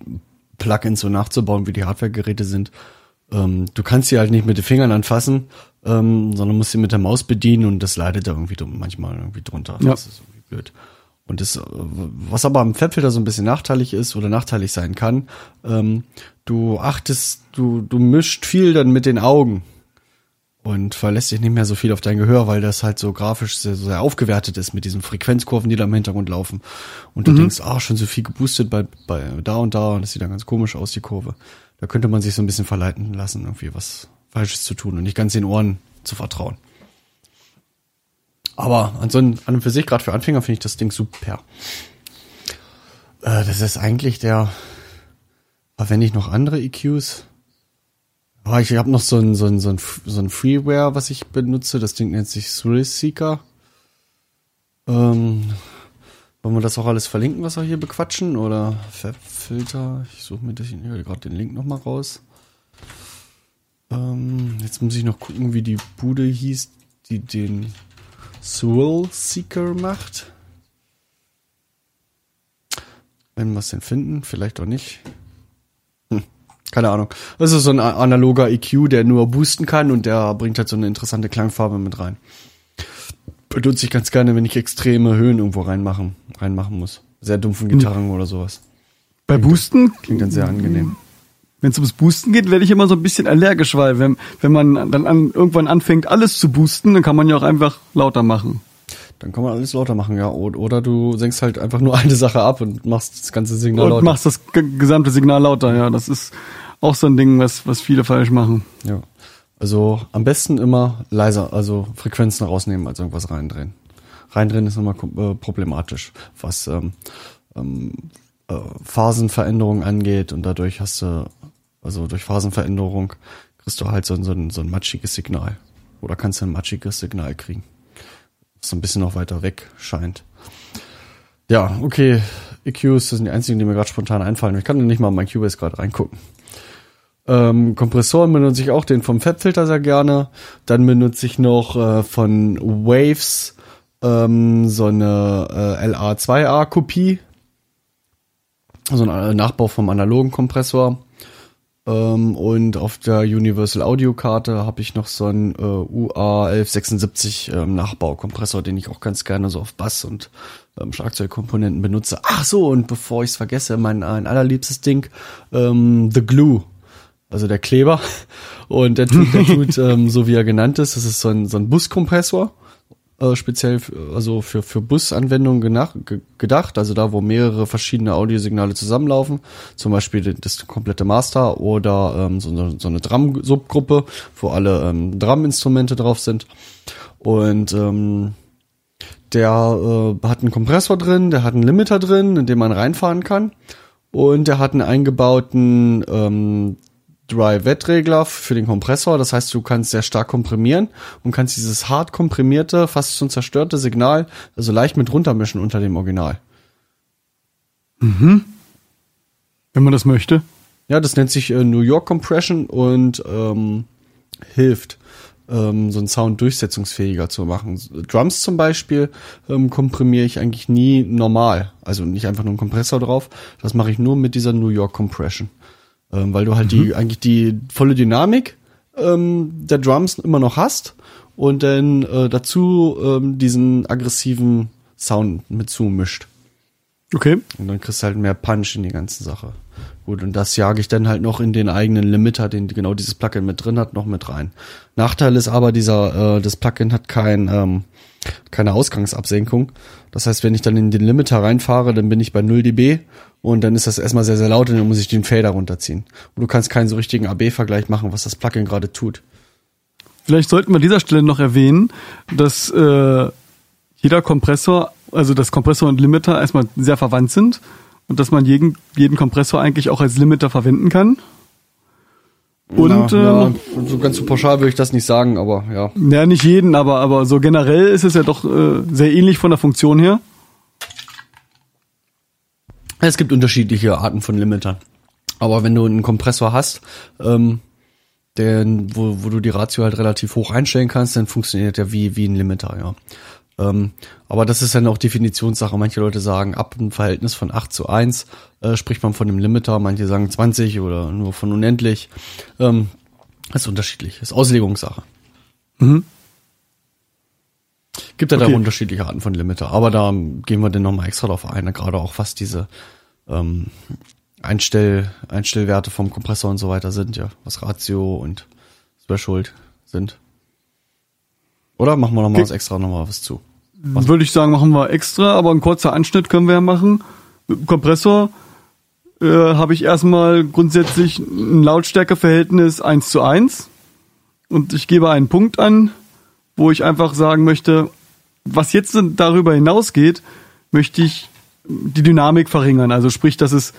S2: Plugins so nachzubauen, wie die Hardware-Geräte sind. Ähm, du kannst sie halt nicht mit den Fingern anfassen, ähm, sondern musst sie mit der Maus bedienen und das leidet da irgendwie manchmal irgendwie drunter.
S1: Ja.
S2: Das ist irgendwie blöd. Und das, äh, was aber am Fabfilter so ein bisschen nachteilig ist oder nachteilig sein kann, ähm, du achtest, du, du mischt viel dann mit den Augen und verlässt dich nicht mehr so viel auf dein Gehör, weil das halt so grafisch sehr, sehr aufgewertet ist mit diesen Frequenzkurven, die da im Hintergrund laufen. Und du denkst, ah, schon so viel geboostet bei, bei da und da und das sieht dann ganz komisch aus, die Kurve. Da könnte man sich so ein bisschen verleiten lassen, irgendwie was Falsches zu tun und nicht ganz den Ohren zu vertrauen. Aber an so an und für sich, gerade für Anfänger, finde ich das Ding super. Äh, das ist eigentlich der, verwende ich noch andere EQs? Ah, ich habe noch so ein, so, ein, so, ein, so ein Freeware, was ich benutze. Das Ding nennt sich Thrill Seeker. Ähm, wollen wir das auch alles verlinken, was wir hier bequatschen? Oder Fabfilter? Ich suche mir gerade den Link nochmal raus. Ähm, jetzt muss ich noch gucken, wie die Bude hieß, die den Thrill Seeker macht. Wenn wir es denn finden, vielleicht auch nicht. Hm, keine Ahnung. Das ist so ein analoger EQ, der nur boosten kann und der bringt halt so eine interessante Klangfarbe mit rein. Benutze ich ganz gerne, wenn ich extreme Höhen irgendwo reinmachen, reinmachen muss. Sehr dumpfen Gitarren oder sowas.
S1: Bei Boosten,
S2: Klingt dann sehr angenehm.
S1: wenn es ums Boosten geht, werde ich immer so ein bisschen allergisch, weil wenn, wenn man dann an, irgendwann anfängt, alles zu boosten, dann kann man ja auch einfach lauter machen.
S2: Dann kann man alles lauter machen, ja. Oder du senkst halt einfach nur eine Sache ab und machst das ganze Signal
S1: Und
S2: lauter.
S1: machst das ge- gesamte Signal lauter, ja. Das ist auch so ein Ding, was, was viele falsch machen.
S2: Ja. Also am besten immer leiser, also Frequenzen rausnehmen, als irgendwas reindrehen. Reindrehen ist immer äh, problematisch, was ähm, ähm, äh, Phasenveränderung angeht und dadurch hast du, also durch Phasenveränderung kriegst du halt so, ein- so, ein, so ein matschiges Signal. Oder kannst du ein matschiges Signal kriegen. Was so ein bisschen noch weiter weg scheint. Ja, okay. EQs, das sind die einzigen, die mir gerade spontan einfallen. Ich kann nicht mal in mein Cubase gerade reingucken. Ähm, Kompressoren benutze ich auch den vom Fabfilter sehr gerne. Dann benutze ich noch äh, von Waves ähm, so eine äh, LA2A-Kopie. So ein äh, Nachbau vom analogen Kompressor. Ähm, und auf der Universal Audio Karte habe ich noch so einen äh, UA1176 ähm, Nachbaukompressor, den ich auch ganz gerne so auf Bass und ähm, Schlagzeugkomponenten benutze. Ach so, und bevor ich es vergesse, mein ein allerliebstes Ding, ähm, The Glue also der Kleber. Und der tut, der tut ähm, so wie er genannt ist, das ist so ein, so ein Buskompressor, äh, speziell für, also für, für Busanwendungen genach, ge, gedacht, also da, wo mehrere verschiedene Audiosignale zusammenlaufen, zum Beispiel das, komplette Master oder ähm, so, eine- so eine Drum-Subgruppe, wo alle ähm, Drum-Instrumente drauf sind. Und ähm, der äh, hat einen Kompressor drin, der hat einen Limiter drin, in dem man reinfahren kann. Und der hat einen eingebauten ähm, Dry-Wet-Regler für den Kompressor. Das heißt, du kannst sehr stark komprimieren und kannst dieses hart komprimierte, fast schon zerstörte Signal also leicht mit runtermischen unter dem Original.
S1: Wenn man das möchte.
S2: Ja, das nennt sich äh, New York Compression und ähm, hilft, ähm, so einen Sound durchsetzungsfähiger zu machen. Drums zum Beispiel ähm, komprimiere ich eigentlich nie normal. Also nicht einfach nur einen Kompressor drauf. Das mache ich nur mit dieser New York Compression. Ähm, weil du halt die eigentlich die volle Dynamik ähm, der Drums immer noch hast und dann äh, dazu ähm, diesen aggressiven Sound mit zumischt.
S1: Okay.
S2: Und dann kriegst du halt mehr Punch in die ganze Sache. Gut, und das jage ich dann halt noch in den eigenen Limiter, den genau dieses Plugin mit drin hat, noch mit rein. Nachteil ist aber, dieser, äh, das Plugin hat kein, ähm, keine Ausgangsabsenkung. Das heißt, wenn ich dann in den Limiter reinfahre, dann bin ich bei 0 dB und dann ist das erstmal sehr, sehr laut und dann muss ich den Fader runterziehen. Und du kannst keinen so richtigen AB-Vergleich machen, was das Plugin gerade tut.
S1: Vielleicht sollten wir an dieser Stelle noch erwähnen, dass äh, jeder Kompressor, also das Kompressor und Limiter erstmal sehr verwandt sind und dass man jeden, jeden Kompressor eigentlich auch als Limiter verwenden kann. Und
S2: ja,
S1: äh,
S2: ja, so ganz so pauschal würde ich das nicht sagen, aber ja.
S1: ja, nicht jeden, aber, aber so generell ist es ja doch äh, sehr ähnlich von der Funktion her.
S2: Es gibt unterschiedliche Arten von Limitern. Aber wenn du einen Kompressor hast, ähm, den, wo, wo du die Ratio halt relativ hoch einstellen kannst, dann funktioniert der wie, wie ein Limiter, ja. Ähm, aber das ist dann auch Definitionssache. Manche Leute sagen, ab einem Verhältnis von 8 zu 1 äh, spricht man von einem Limiter, manche sagen 20 oder nur von unendlich. Ähm, ist unterschiedlich, ist Auslegungssache.
S1: Mhm.
S2: Gibt ja da
S1: Okay.
S2: unterschiedliche Arten von Limiter, aber da gehen wir dann nochmal extra drauf ein, gerade auch was diese ähm, Einstell, Einstellwerte vom Kompressor und so weiter sind, ja, was Ratio und Threshold sind. Oder machen wir nochmal
S1: Okay.
S2: was extra nochmal was zu?
S1: Würde ich sagen, machen wir extra, aber ein kurzer Anschnitt können wir ja machen. Mit dem Kompressor äh, habe ich erstmal grundsätzlich ein Lautstärkeverhältnis 1 zu 1 und ich gebe einen Punkt an, wo ich einfach sagen möchte, was jetzt darüber hinausgeht, möchte ich die Dynamik verringern. Also sprich, dass es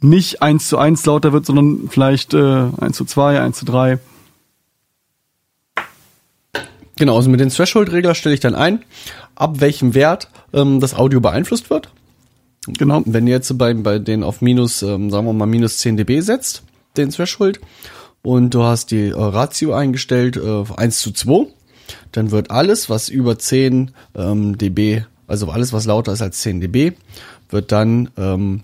S1: nicht 1 zu 1 lauter wird, sondern vielleicht äh, 1 zu 2, 1 zu 3.
S2: Genau, also mit den Threshold-Regler stelle ich dann ein, ab welchem Wert ähm, das Audio beeinflusst wird.
S1: Genau.
S2: Wenn ihr jetzt bei, bei den auf minus, ähm, sagen wir mal, minus 10 dB setzt, den Threshold, und du hast die äh, Ratio eingestellt äh, auf 1 zu 2, dann wird alles, was über 10 ähm, dB, also alles, was lauter ist als 10 dB, wird dann ähm,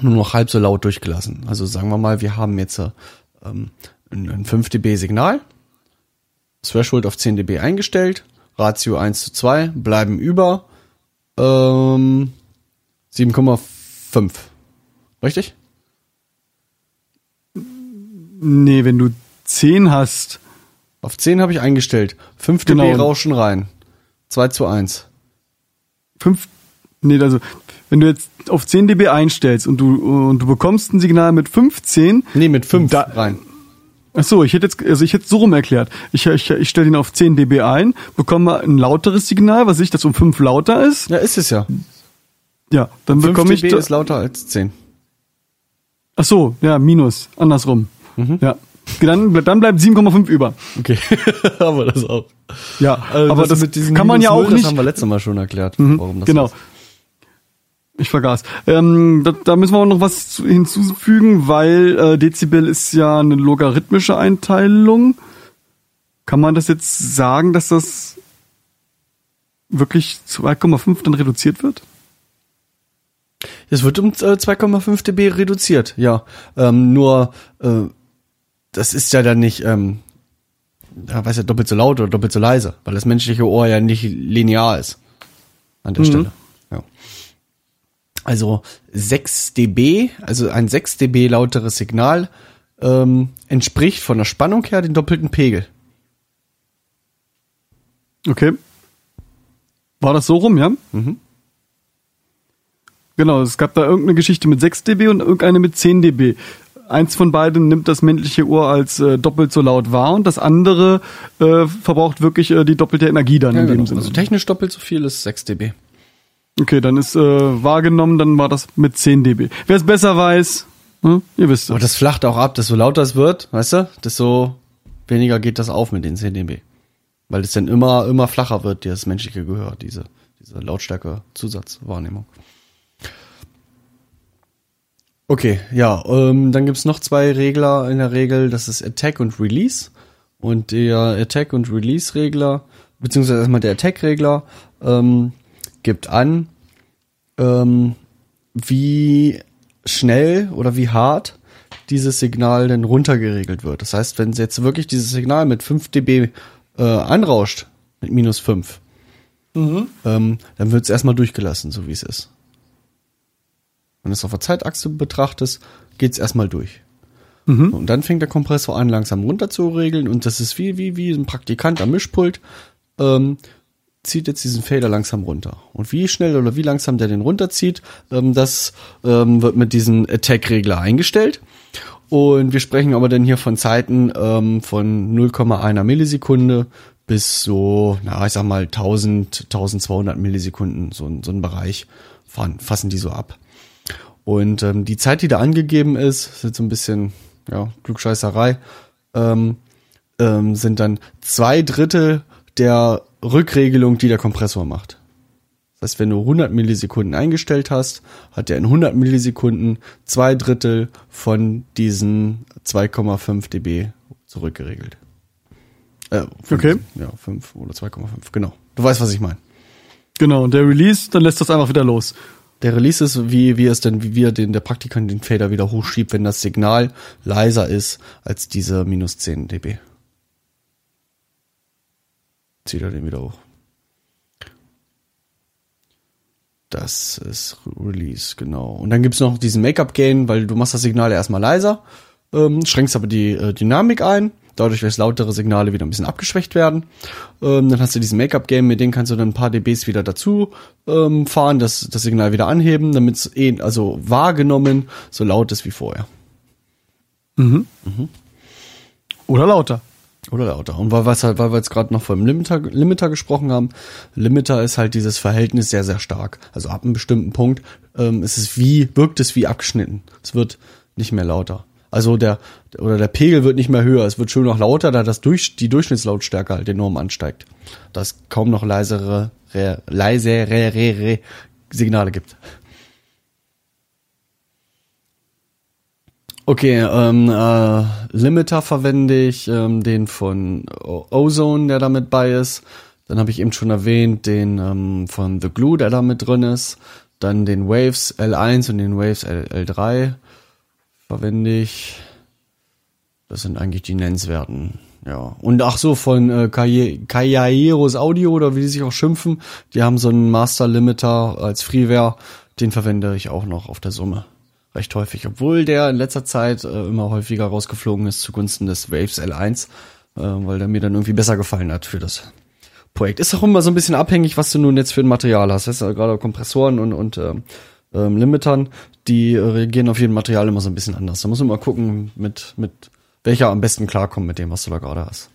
S2: nur noch halb so laut durchgelassen. Also sagen wir mal, wir haben jetzt äh, ähm, ein, ein 5 dB Signal, Threshold auf 10 dB eingestellt, Ratio 1 zu 2, bleiben über ähm, 7,5. Richtig?
S1: Nee, wenn du 10 hast,
S2: Auf 10 habe ich eingestellt. 5 dB
S1: Genau.
S2: Rauschen rein. 2 zu 1.
S1: fünf, nee, also wenn du jetzt auf 10 dB einstellst und du und du bekommst ein Signal mit 15,
S2: Nee, mit 5
S1: Da-
S2: rein.
S1: ach so, ich hätte jetzt also ich hätte es so rum erklärt. Ich ich, ich stelle ihn auf 10 dB ein, bekomme ein lauteres Signal, was ich das um 5 lauter ist.
S2: Ja, ist es ja.
S1: Ja, dann
S2: 5
S1: bekomme ich
S2: dB
S1: da,
S2: ist lauter als 10.
S1: Ach so, ja, minus, andersrum.
S2: Mhm.
S1: Ja. Dann, dann bleibt 7,5 über.
S2: Okay, aber das auch.
S1: Ja,
S2: Also
S1: aber das,
S2: mit diesem
S1: kann man ja auch nicht.
S2: Das haben wir letztes Mal schon erklärt,
S1: Mhm,
S2: warum das
S1: genau.
S2: ist.
S1: Ich vergaß. Ähm, da, da müssen wir auch noch was zu- hinzufügen, weil äh, Dezibel ist ja eine logarithmische Einteilung. Kann man das jetzt sagen, dass das wirklich 2,5 dann reduziert wird?
S2: Es wird um äh, 2,5 dB reduziert, ja. Ähm, nur, äh, das ist ja dann nicht, ähm, ja, weiß ja, doppelt so laut oder doppelt so leise, weil das menschliche Ohr ja nicht linear ist. An der
S1: Mhm.
S2: Stelle. Ja. Also 6 dB, also ein 6 dB lauteres Signal, ähm, entspricht von der Spannung her den doppelten Pegel.
S1: Okay. War das so rum, ja?
S2: Mhm.
S1: Genau, es gab da irgendeine Geschichte mit 6 dB und irgendeine mit 10 dB. Eins von beiden nimmt das männliche Ohr als äh, doppelt so laut wahr und das andere äh, verbraucht wirklich äh, die doppelte Energie dann
S2: Ja,
S1: in
S2: genau.
S1: dem Sinne.
S2: Also technisch doppelt so viel ist 6 dB.
S1: Okay, dann ist äh, wahrgenommen, dann war das mit 10 dB. Wer es besser weiß, Hm? Ihr wisst
S2: Aber
S1: es.
S2: das flacht auch ab, desto lauter es wird, weißt du, desto weniger geht das auf mit den 10 dB. Weil es dann immer, immer flacher wird, das menschliche Gehör, diese, diese Lautstärke-Zusatzwahrnehmung. Okay, ja, ähm, dann gibt's noch zwei Regler in der Regel, das ist Attack und Release. Und der Attack- und Release-Regler, beziehungsweise erstmal der Attack-Regler, ähm, gibt an, ähm, wie schnell oder wie hart dieses Signal denn runtergeregelt wird. Das heißt, wenn jetzt wirklich dieses Signal mit 5 dB äh, anrauscht, mit minus 5, ähm, dann wird es erstmal durchgelassen, so wie es ist. Wenn du es auf der Zeitachse betrachtest, geht es erstmal durch. Und dann fängt der Kompressor an, langsam runter zu regeln und das ist wie, wie, wie ein Praktikant am Mischpult, ähm, zieht jetzt diesen Fader langsam runter. Und wie schnell oder wie langsam der den runterzieht, ähm, das ähm, wird mit diesem Attack-Regler eingestellt. Und wir sprechen aber dann hier von Zeiten ähm, von 0,1 Millisekunde bis so, na, ich sag mal 1000, 1200 Millisekunden, so, ein- so ein Bereich fahren, fassen die so ab. Und ähm, die Zeit, die da angegeben ist, ist jetzt so ein bisschen ja, Klugscheißerei, ähm, ähm, sind dann zwei Drittel der Rückregelung, die der Kompressor macht. Das heißt, wenn du 100 Millisekunden eingestellt hast, hat er in 100 Millisekunden zwei Drittel von diesen 2,5 dB zurückgeregelt. Äh, fünf,
S1: Okay.
S2: Ja, 5 oder 2,5, genau. Du weißt, was ich meine.
S1: Genau, und der Release, dann lässt das einfach wieder los.
S2: Der Release ist, wie, wie es denn, wie wir den, der Praktikant den Fader wieder hochschiebt, wenn das Signal leiser ist als diese minus 10 dB. Zieht er den wieder hoch. Das ist Release, genau. Und dann gibt's noch diesen Make-up-Gain, weil du machst das Signal erstmal leiser, ähm, schränkst aber die äh, Dynamik ein. Dadurch, dass lautere Signale wieder ein bisschen abgeschwächt werden. Ähm, dann hast du diesen Make-up-Game, mit dem kannst du dann ein paar dBs wieder dazu ähm, fahren, das, das Signal wieder anheben, damit es eh, also wahrgenommen so laut ist wie vorher.
S1: Oder lauter.
S2: Oder lauter. Und weil, halt, weil wir jetzt gerade noch vom Limiter, Limiter gesprochen haben, Limiter ist halt dieses Verhältnis sehr, sehr stark. Also ab einem bestimmten Punkt ähm, ist es wie, wirkt es wie abgeschnitten. Es wird nicht mehr lauter. Also der, oder der Pegel wird nicht mehr höher, es wird schon noch lauter, da das durch, die Durchschnittslautstärke halt enorm ansteigt. Da es kaum noch leisere, re, leisere re, re, Signale gibt. Okay, ähm, äh, Limiter verwende ich, ähm, den von Ozone, der da mit bei ist. Dann habe ich eben schon erwähnt, den ähm, von The Glue, der da mit drin ist. Dann den Waves L1 und den Waves L L3 verwende ich. Das sind eigentlich die nennenswerten. Ja. Und ach so, von äh, Kayaeros Audio oder wie die sich auch schimpfen, die haben so einen Master Limiter als Freeware. Den verwende ich auch noch auf der Summe recht häufig, obwohl der in letzter Zeit äh, immer häufiger rausgeflogen ist zugunsten des Waves L1, äh, weil der mir dann irgendwie besser gefallen hat für das Projekt. Ist auch immer so ein bisschen abhängig, was du nun jetzt für ein Material hast. Ist ja gerade Kompressoren und, und ähm, ähm, Limitern, die äh, reagieren auf jedem Material immer so ein bisschen anders. Da muss man mal gucken, mit, mit welcher am besten klarkommt mit dem, was du da gerade hast.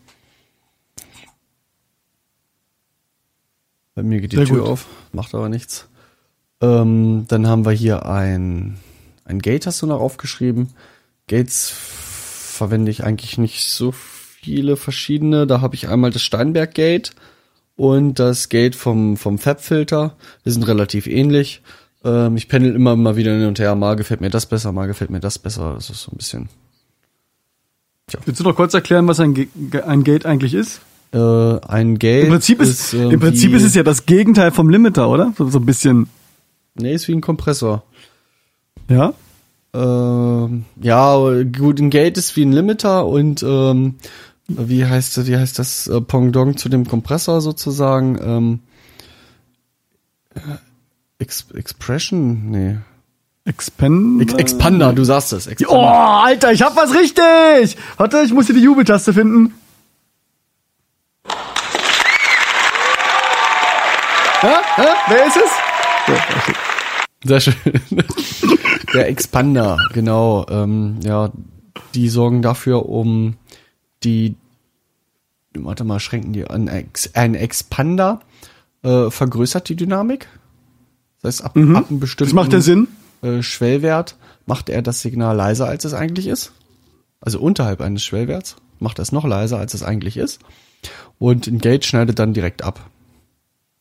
S2: Bei mir geht die
S1: Sehr
S2: Tür
S1: gut.
S2: auf, macht aber nichts. Ähm, dann haben wir hier ein, ein Gate, hast du noch aufgeschrieben. Gates verwende ich eigentlich nicht so viele verschiedene. Da habe ich einmal das Steinberg Gate und das Gate vom, vom Fab-Filter. Die sind relativ ähnlich. Ähm, ich pendel immer mal wieder hin und her. Mal gefällt mir das besser, mal gefällt mir das besser. Das ist so ein bisschen
S1: Willst du noch kurz erklären, was ein, ein Gate eigentlich ist?
S2: äh, ein Gate.
S1: Im Prinzip ist,
S2: äh,
S1: im Prinzip
S2: wie-
S1: ist es ja das Gegenteil vom Limiter, oder? So, so ein bisschen,
S2: Nee, ist wie ein Kompressor.
S1: ja?
S2: Ähm, ja, gut, ein Gate ist wie ein Limiter und ähm, wie heißt wie heißt das äh, Pendant zu dem Kompressor sozusagen? Ähm, äh, Ex Expression? Nee.
S1: Expand.
S2: Ex Expander, du sagst es.
S1: Oh,
S2: Expander.
S1: Alter, ich hab was richtig! Warte, ich muss hier die Jubeltaste finden. Hä? Hä? Wer ist es?
S2: Sehr schön. Der Expander, genau. Ähm, ja, die sorgen dafür, um die, warte mal, schränken die an. Ein Expander äh, vergrößert die Dynamik. Das heißt, ab, ab einem bestimmten.
S1: Das macht ja Sinn.
S2: äh, Schwellwert macht er das Signal leiser, als es eigentlich ist. Also unterhalb eines Schwellwerts macht er es noch leiser, als es eigentlich ist. Und ein Gate schneidet dann direkt ab.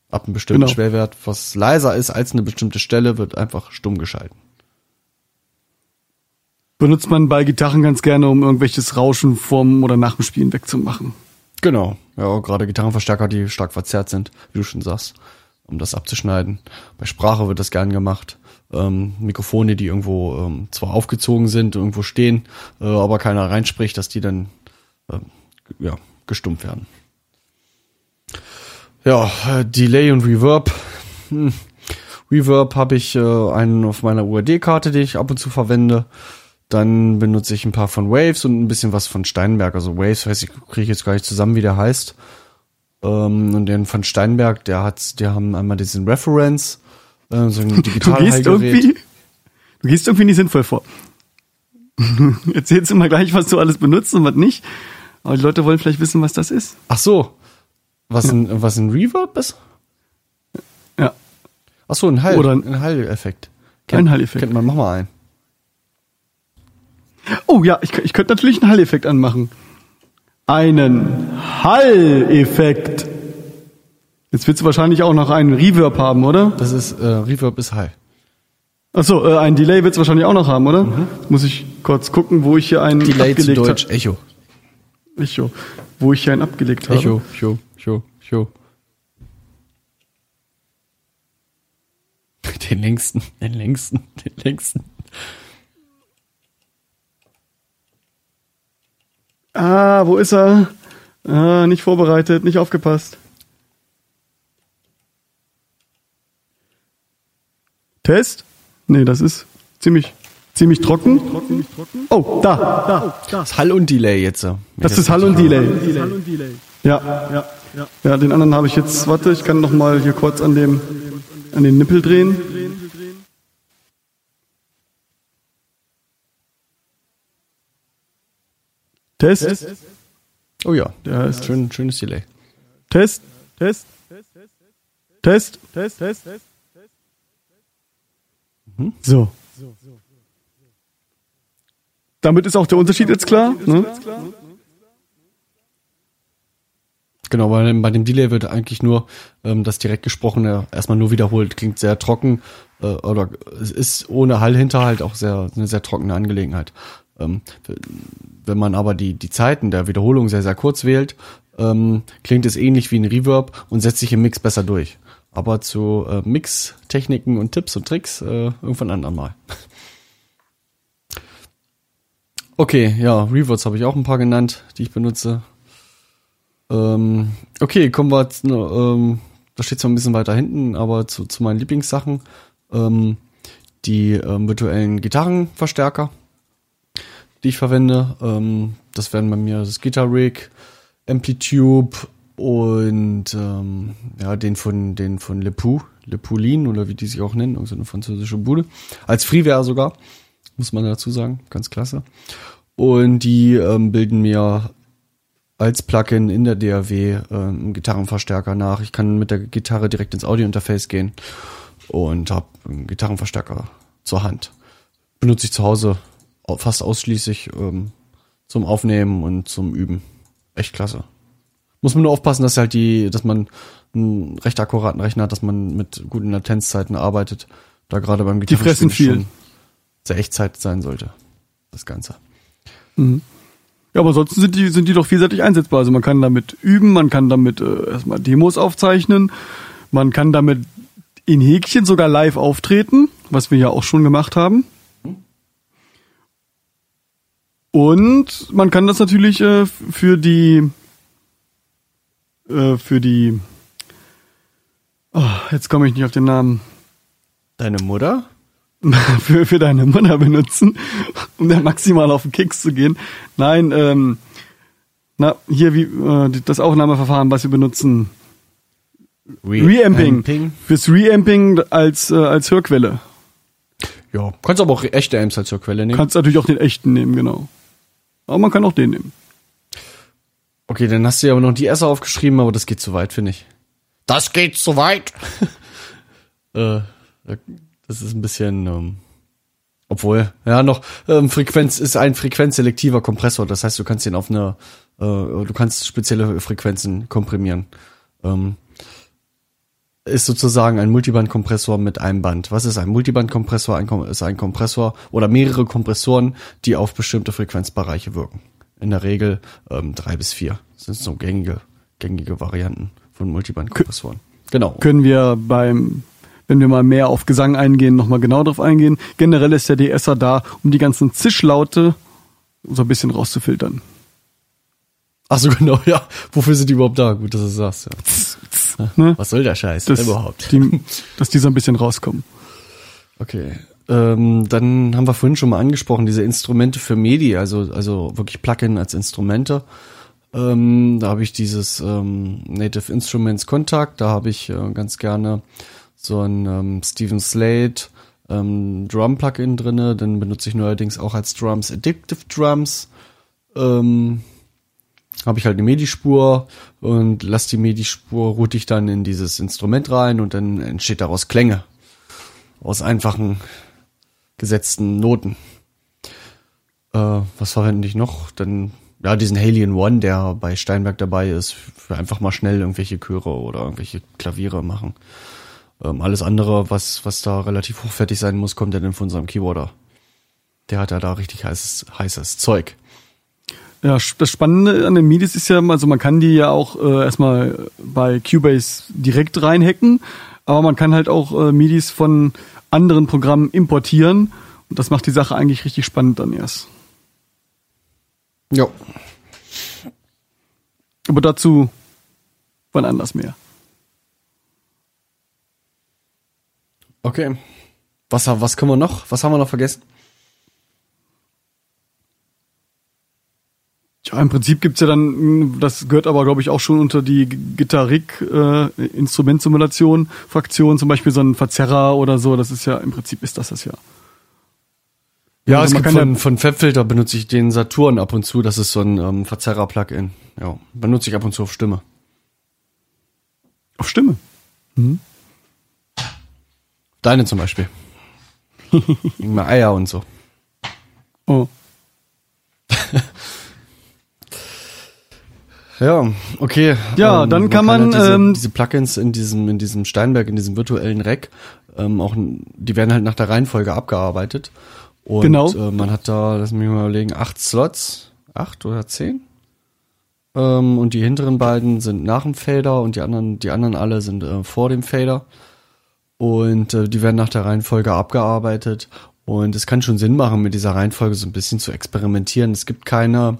S2: Ab einem bestimmten
S1: Genau.
S2: Schwellwert, was leiser ist als eine bestimmte Stelle, wird einfach stumm geschalten.
S1: Benutzt man bei Gitarren ganz gerne, um irgendwelches Rauschen vorm oder nach dem Spielen wegzumachen.
S2: Genau. Ja, gerade Gitarrenverstärker, die stark verzerrt sind, wie du schon sagst, um das abzuschneiden. Bei Sprache wird das gern gemacht. Ähm, Mikrofone, die irgendwo ähm, zwar aufgezogen sind, irgendwo stehen, äh, aber keiner reinspricht, dass die dann g- ja, gestummt werden. Ja, äh, Delay und Reverb. Hm. Reverb habe ich äh, einen auf meiner UAD-Karte, die ich ab und zu verwende. Dann benutze ich ein paar von Waves und ein bisschen was von Steinberg. Also Waves, weiß ich, kriege ich jetzt gar nicht zusammen, wie der heißt. Ähm, und den von Steinberg, der hat, die haben einmal diesen Reference, äh, so ein
S1: Du gehst
S2: digital
S1: irgendwie, du gehst irgendwie nicht sinnvoll vor. Erzählst immer gleich, was du alles benutzt und was nicht. Aber die Leute wollen vielleicht wissen, was das ist.
S2: Ach so. Was ein, was ein Reverb ist?
S1: Ja.
S2: Ach so, ein Hall,
S1: Oder-
S2: ein Hall-Effekt.
S1: Ein Hall-Effekt.
S2: Kennt man, mach mal ein.
S1: Oh ja, ich, ich könnte natürlich einen Hall-Effekt anmachen. Einen Hall-Effekt. Jetzt willst du wahrscheinlich auch noch einen Reverb haben, oder?
S2: Das ist, äh, Reverb ist Hall.
S1: Achso, äh, ein Delay willst du wahrscheinlich auch noch haben, oder? Jetzt muss ich kurz gucken, wo ich hier einen
S2: Delay
S1: abgelegt
S2: Deutsch,
S1: habe.
S2: Echo.
S1: Echo. Wo ich hier einen abgelegt habe.
S2: Echo, Echo, Echo, Echo. Den längsten, den längsten, den längsten.
S1: Ah, wo ist er? Ah, nicht vorbereitet, nicht aufgepasst. Test? Nee, das ist ziemlich, ziemlich trocken. Oh, da, da.
S2: Das ist Hall und Delay jetzt.
S1: Das ist Hall und Delay. Ja, ja, ja. Ja, den anderen habe ich jetzt, warte, ich kann noch mal hier kurz an dem, an den Nippel drehen. Test?
S2: Oh ja,
S1: Der ist
S2: schön, schönes Delay.
S1: Test, Test, Test, Test, Test, Test. So. Damit ist auch der Unterschied jetzt klar. Ne?
S2: Genau, weil bei dem Delay wird eigentlich nur ähm, das direkt gesprochene erstmal nur wiederholt. Klingt sehr trocken äh, oder es ist ohne Hallhinterhalt auch sehr eine sehr trockene Angelegenheit. Ähm, wenn man aber die die Zeiten der Wiederholung sehr sehr kurz wählt, ähm, klingt es ähnlich wie ein Reverb und setzt sich im Mix besser durch. Aber zu äh, Mix-Techniken und Tipps und Tricks äh, irgendwann anderen. Okay, ja, Reverts habe ich auch ein paar genannt, die ich benutze. Ähm, okay, kommen wir, zu, ähm, da steht zwar ein bisschen weiter hinten, aber zu, zu meinen Lieblingssachen. Ähm, die ähm, virtuellen Gitarrenverstärker, die ich verwende. Ähm, das wären bei mir das Guitar Rig, Amplitube und ähm, ja, den von den von Le Pou, Le Poulin oder wie die sich auch nennen, so eine französische Bude. Als Freeware sogar, muss man dazu sagen, ganz klasse. Und die ähm, bilden mir als Plugin in der DAW ähm, Gitarrenverstärker nach. Ich kann mit der Gitarre direkt ins Audiointerface gehen und habe einen Gitarrenverstärker zur Hand. Benutze ich zu Hause au- fast ausschließlich ähm, zum Aufnehmen und zum Üben. Echt klasse. Muss man nur aufpassen, dass halt die, dass man einen recht akkuraten Rechner hat, dass man mit guten Latenzzeiten arbeitet. Da gerade beim
S1: Die fressen viel.
S2: sehr Echtzeit sein sollte. Das Ganze.
S1: Ja, aber ansonsten sind die, sind die doch vielseitig einsetzbar. Also man kann damit üben, man kann damit äh, erstmal Demos aufzeichnen, man kann damit in Häkchen sogar live auftreten, was wir ja auch schon gemacht haben. Und man kann das natürlich äh, für die äh, für die oh, jetzt komme ich nicht auf den Namen
S2: Deine Mutter?
S1: für, für deine Mutter benutzen, um dann maximal auf den Keks zu gehen. Nein, ähm, na, hier wie äh, das Aufnahmeverfahren, was wir benutzen. Reamping. Fürs Reamping als, äh, als Hörquelle.
S2: Ja, kannst aber auch echte Amps als zur Quelle nehmen.
S1: Kannst natürlich auch den echten nehmen, genau. Aber man kann auch den nehmen.
S2: Okay, dann hast du ja aber noch die Esser aufgeschrieben, aber das geht zu weit, finde ich. Das geht zu weit. äh, das ist ein bisschen, ähm, Obwohl, ja, noch ähm, Frequenz ist ein frequenzselektiver Kompressor. Das heißt, du kannst ihn auf eine, äh, du kannst spezielle Frequenzen komprimieren. Ähm, ist sozusagen ein Multibandkompressor mit einem Band. Was ist ein Multibandkompressor? Ein, Kom- ist ein Kompressor oder mehrere Kompressoren, die auf bestimmte Frequenzbereiche wirken. In der Regel ähm, drei bis vier. Das sind so gängige, gängige Varianten von Multibandkompressoren. Genau.
S1: Können wir beim, wenn wir mal mehr auf Gesang eingehen, nochmal genau drauf eingehen. Generell ist der DSer da, um die ganzen Zischlaute so ein bisschen rauszufiltern.
S2: Ach so, genau, ja. Wofür sind die überhaupt da? Gut, dass du sagst. Ja.
S1: Ne?
S2: Was soll der Scheiß
S1: Das,
S2: überhaupt?
S1: Die, dass die so ein bisschen rauskommen.
S2: Okay. Ähm, dann haben wir vorhin schon mal angesprochen, diese Instrumente für MIDI, also, also wirklich Plugin als Instrumente. Ähm, da habe ich dieses ähm, Native Instruments Contact, da habe ich äh, ganz gerne so ein ähm, Steven Slate ähm, Drum Plugin drinne, den benutze ich neuerdings auch als Drums Addictive Drums. Ähm, habe ich halt eine MIDI-Spur und lass die MIDI-Spur route ich dann in dieses Instrument rein und dann entsteht daraus Klänge aus einfachen gesetzten Noten. Äh, was verwende ich noch? Dann ja diesen Alien One, der bei Steinberg dabei ist, für einfach mal schnell irgendwelche Chöre oder irgendwelche Klaviere machen. Ähm, alles andere, was was da relativ hochwertig sein muss, kommt ja dann von unserem Keyboarder. Der hat ja da richtig heißes heißes Zeug.
S1: Ja, das Spannende an den MIDIs ist ja, also man kann die ja auch äh, erstmal bei Cubase direkt reinhacken, aber man kann halt auch äh, MIDIs von anderen Programmen importieren und das macht die Sache eigentlich richtig spannend dann erst.
S2: Ja.
S1: Aber dazu wann anders mehr.
S2: Okay. Was, was können wir noch? Was haben wir noch vergessen?
S1: Ja, im Prinzip gibt's ja dann, das gehört aber, glaube ich, auch schon unter die Gitarrik äh, zum Beispiel so ein Verzerrer oder so, das ist ja, im Prinzip ist das das ja.
S2: Ja,
S1: Also
S2: es gibt von, von Fabfilter benutze ich den Saturn ab und zu. Das ist so ein ähm, Verzerrer-Plugin. Ja, benutze ich ab und zu auf Stimme.
S1: Auf Stimme.
S2: Deine zum Beispiel. Eier und so.
S1: Oh.
S2: Ja, okay.
S1: Ja, dann kann man,
S2: halt diese,
S1: ähm,
S2: diese Plugins in diesem in diesem Steinberg in diesem virtuellen Rack ähm, auch die werden halt nach der Reihenfolge abgearbeitet und
S1: Genau.
S2: äh, man hat da, lass mich mal überlegen, acht Slots, acht oder zehn ähm, und die hinteren beiden sind nach dem Fader und die anderen die anderen alle sind äh, vor dem Fader und äh, die werden nach der Reihenfolge abgearbeitet und es kann schon Sinn machen, mit dieser Reihenfolge so ein bisschen zu experimentieren. Es gibt keine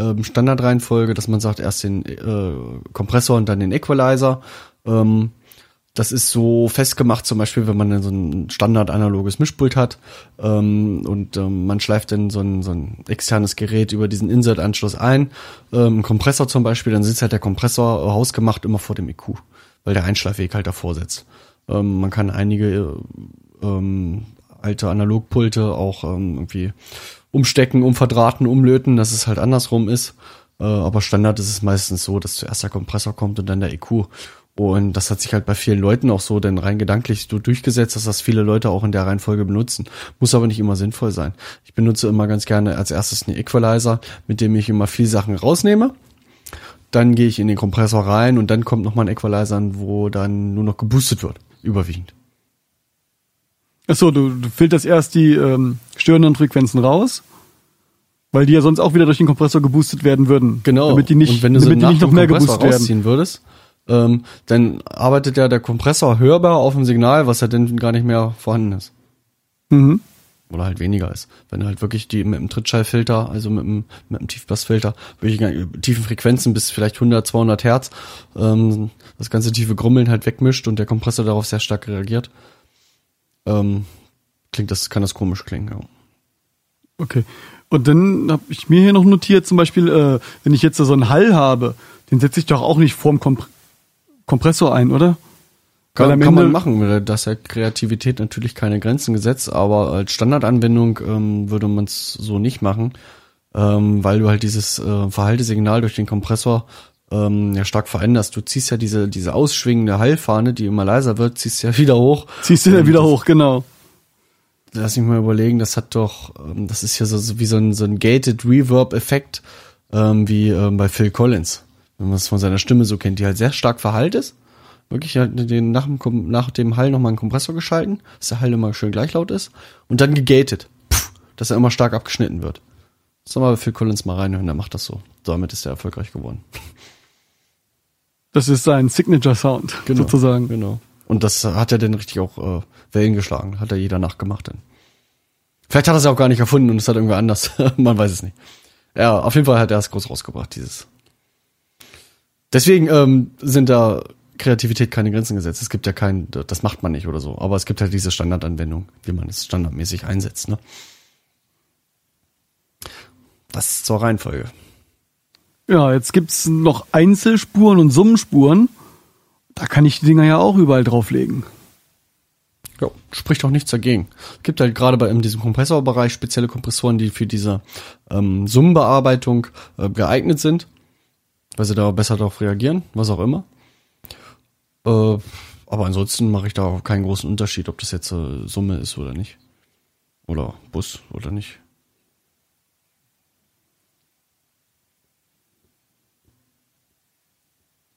S2: ähm, Standardreihenfolge, dass man sagt, erst den äh, Kompressor und dann den Equalizer. Ähm, das ist so festgemacht, zum Beispiel, wenn man dann so ein standard-analoges Mischpult hat ähm, und ähm, man schleift dann so ein, so ein externes Gerät über diesen Insert-Anschluss ein, ähm, Kompressor zum Beispiel, dann sitzt halt der Kompressor äh, hausgemacht immer vor dem EQ, weil der Einschleifweg halt davor sitzt. Ähm, man kann einige äh, ähm, alte Analogpulte auch ähm, irgendwie umstecken, umverdrahten, umlöten, dass es halt andersrum ist. Äh, aber Standard ist es meistens so, dass zuerst der Kompressor kommt und dann der EQ. Und das hat sich halt bei vielen Leuten auch so denn rein gedanklich so durchgesetzt, dass das viele Leute auch in der Reihenfolge benutzen. Muss aber nicht immer sinnvoll sein. Ich benutze immer ganz gerne als erstes einen Equalizer, mit dem ich immer viel Sachen rausnehme. Dann gehe ich in den Kompressor rein und dann kommt nochmal ein Equalizer, wo dann nur noch geboostet wird. Überwiegend.
S1: Achso, du, du filterst erst die ähm, störenden Frequenzen raus, weil die ja sonst auch wieder durch den Kompressor geboostet werden würden.
S2: Genau.
S1: Damit die nicht,
S2: und wenn du so
S1: damit die nicht noch mehr
S2: Kompressor
S1: geboostet werden.
S2: rausziehen würdest, ähm, dann arbeitet ja der Kompressor hörbar auf dem Signal, was ja dann gar nicht mehr vorhanden ist.
S1: Mhm.
S2: Oder halt weniger ist. Wenn du halt wirklich die mit dem Trittschallfilter, also mit dem, mit dem Tiefbassfilter, wirklich tiefen Frequenzen bis vielleicht 100, 200 Hertz, ähm, das ganze tiefe Grummeln halt wegmischt und der Kompressor darauf sehr stark reagiert, ähm, klingt das, kann das komisch klingen, ja.
S1: Okay. Und dann habe ich mir hier noch notiert, zum Beispiel, äh, wenn ich jetzt so einen Hall habe, den setze ich doch auch nicht vorm Kompr Kompressor ein, oder?
S2: Kann, kann man machen, da ist ja Kreativität natürlich keine Grenzen gesetzt, aber als Standardanwendung ähm, würde man es so nicht machen, ähm, weil du halt dieses äh, Verhaltesignal durch den Kompressor ähm, ja stark veränderst. Du ziehst ja diese, diese ausschwingende Hallfahne, die immer leiser wird, ziehst ja wieder hoch.
S1: Ziehst du
S2: Und
S1: wieder hoch, genau.
S2: lass mich mal überlegen, das hat doch, ähm, das ist ja so, so wie so ein, so ein gated Reverb-Effekt, ähm, wie ähm, bei Phil Collins. Wenn man es von seiner Stimme so kennt, die halt sehr stark verhallt ist. Wirklich halt den, nach, dem, nach dem Hall nochmal einen Kompressor geschalten, dass der Hall immer schön gleich laut ist. Und dann gegated. Pff, dass er immer stark abgeschnitten wird. Soll mal bei Phil Collins mal reinhören, der macht das so. Damit ist er erfolgreich geworden.
S1: Das ist sein Signature-Sound, sozusagen.
S2: Genau. Und das hat er dann richtig auch äh, Wellen geschlagen. Hat er jeder nachgemacht dann. Vielleicht hat er es ja auch gar nicht erfunden und es hat irgendwer anders. Man weiß es nicht. Ja, auf jeden Fall hat er es groß rausgebracht, dieses. Deswegen ähm, sind da Kreativität keine Grenzen gesetzt. Es gibt ja kein, das macht man nicht oder so. Aber es gibt halt diese Standardanwendung, wie man es standardmäßig einsetzt. Ne? Das zur Reihenfolge.
S1: Ja, jetzt gibt's noch Einzelspuren und Summenspuren. Da kann ich die Dinger ja auch überall drauflegen.
S2: Ja, spricht auch nichts dagegen. Es gibt halt gerade bei in diesem Kompressorbereich spezielle Kompressoren, die für diese ähm, Summenbearbeitung äh, geeignet sind, weil sie da besser darauf reagieren, was auch immer. Äh, aber ansonsten mache ich da auch keinen großen Unterschied, ob das jetzt äh, Summe ist oder nicht. Oder Bus oder nicht.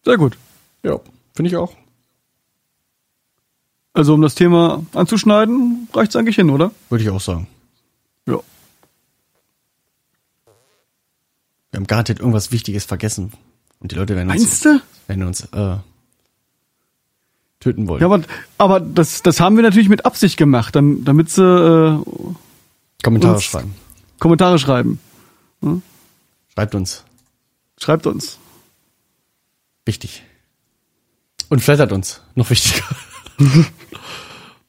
S1: Sehr gut.
S2: Ja, finde ich auch.
S1: Also um das Thema anzuschneiden, reicht's eigentlich hin, oder?
S2: Würde ich auch sagen.
S1: Ja.
S2: Wir haben garantiert irgendwas Wichtiges vergessen. Und die Leute werden uns, werden uns äh, töten wollen.
S1: Ja, aber, aber das, das haben wir natürlich mit Absicht gemacht, dam- damit sie äh,
S2: Kommentare schreiben.
S1: Kommentare schreiben.
S2: Schreibt uns.
S1: Schreibt uns.
S2: Wichtig. Und flattert uns. Noch wichtiger.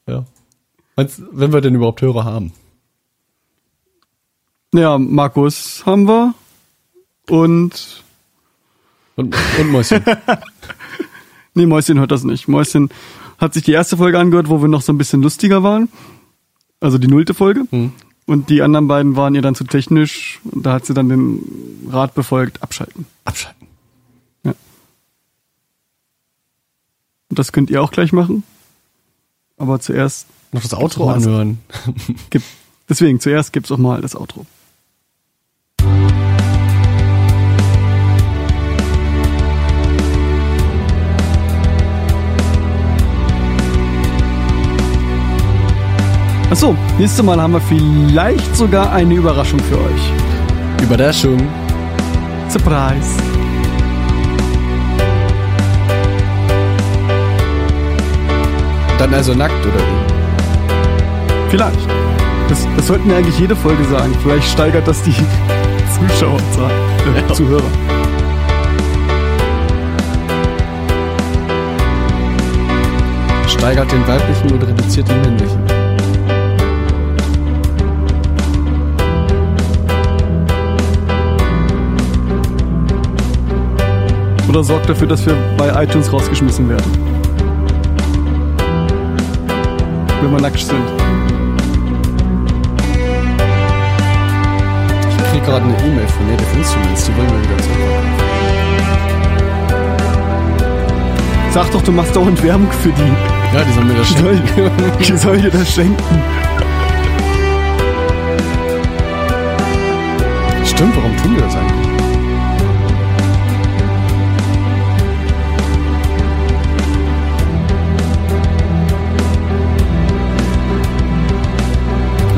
S2: ja. Meinst, wenn wir denn überhaupt Hörer haben.
S1: Ja, Markus haben wir. Und
S2: Und, und Mäuschen.
S1: nee, Mäuschen hört das nicht. Mäuschen hat sich die erste Folge angehört, wo wir noch so ein bisschen lustiger waren. Also die nullte Folge. Und die anderen beiden waren ihr dann zu technisch. Und da hat sie dann den Rat befolgt, abschalten.
S2: Abschalten.
S1: Und das könnt ihr auch gleich machen. Aber zuerst
S2: Noch das Outro
S1: das-
S2: anhören.
S1: deswegen zuerst gibt's auch mal das Outro. Achso, nächstes Mal haben wir vielleicht sogar eine Überraschung für euch.
S2: Überraschung.
S1: Surprise.
S2: Dann also nackt, oder wie?
S1: Vielleicht. Das, das sollten wir eigentlich jede Folge sagen. Vielleicht steigert das die Zuschauerzahl, äh,
S2: Ja.
S1: Zuhörer.
S2: Steigert den weiblichen oder reduziert den männlichen?
S1: Oder sorgt dafür, dass wir bei iTunes rausgeschmissen werden. Wenn wir nackt sind.
S2: Ich krieg gerade eine E-Mail von Native Instruments, die wollen wir wieder zurückverkaufen.
S1: Sag doch, du machst dauernd Werbung für die.
S2: Ja, die sollen mir das schenken.
S1: die soll dir das schenken.
S2: Stimmt, warum tun wir das eigentlich?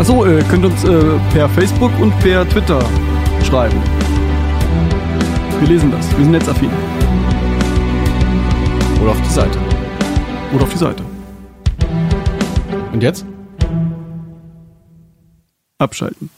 S1: Achso, äh, könnt uns äh, per Facebook und per Twitter schreiben. Wir lesen das. Wir sind netzaffin.
S2: Oder auf die Seite.
S1: Oder auf die Seite.
S2: Und jetzt?
S1: Abschalten.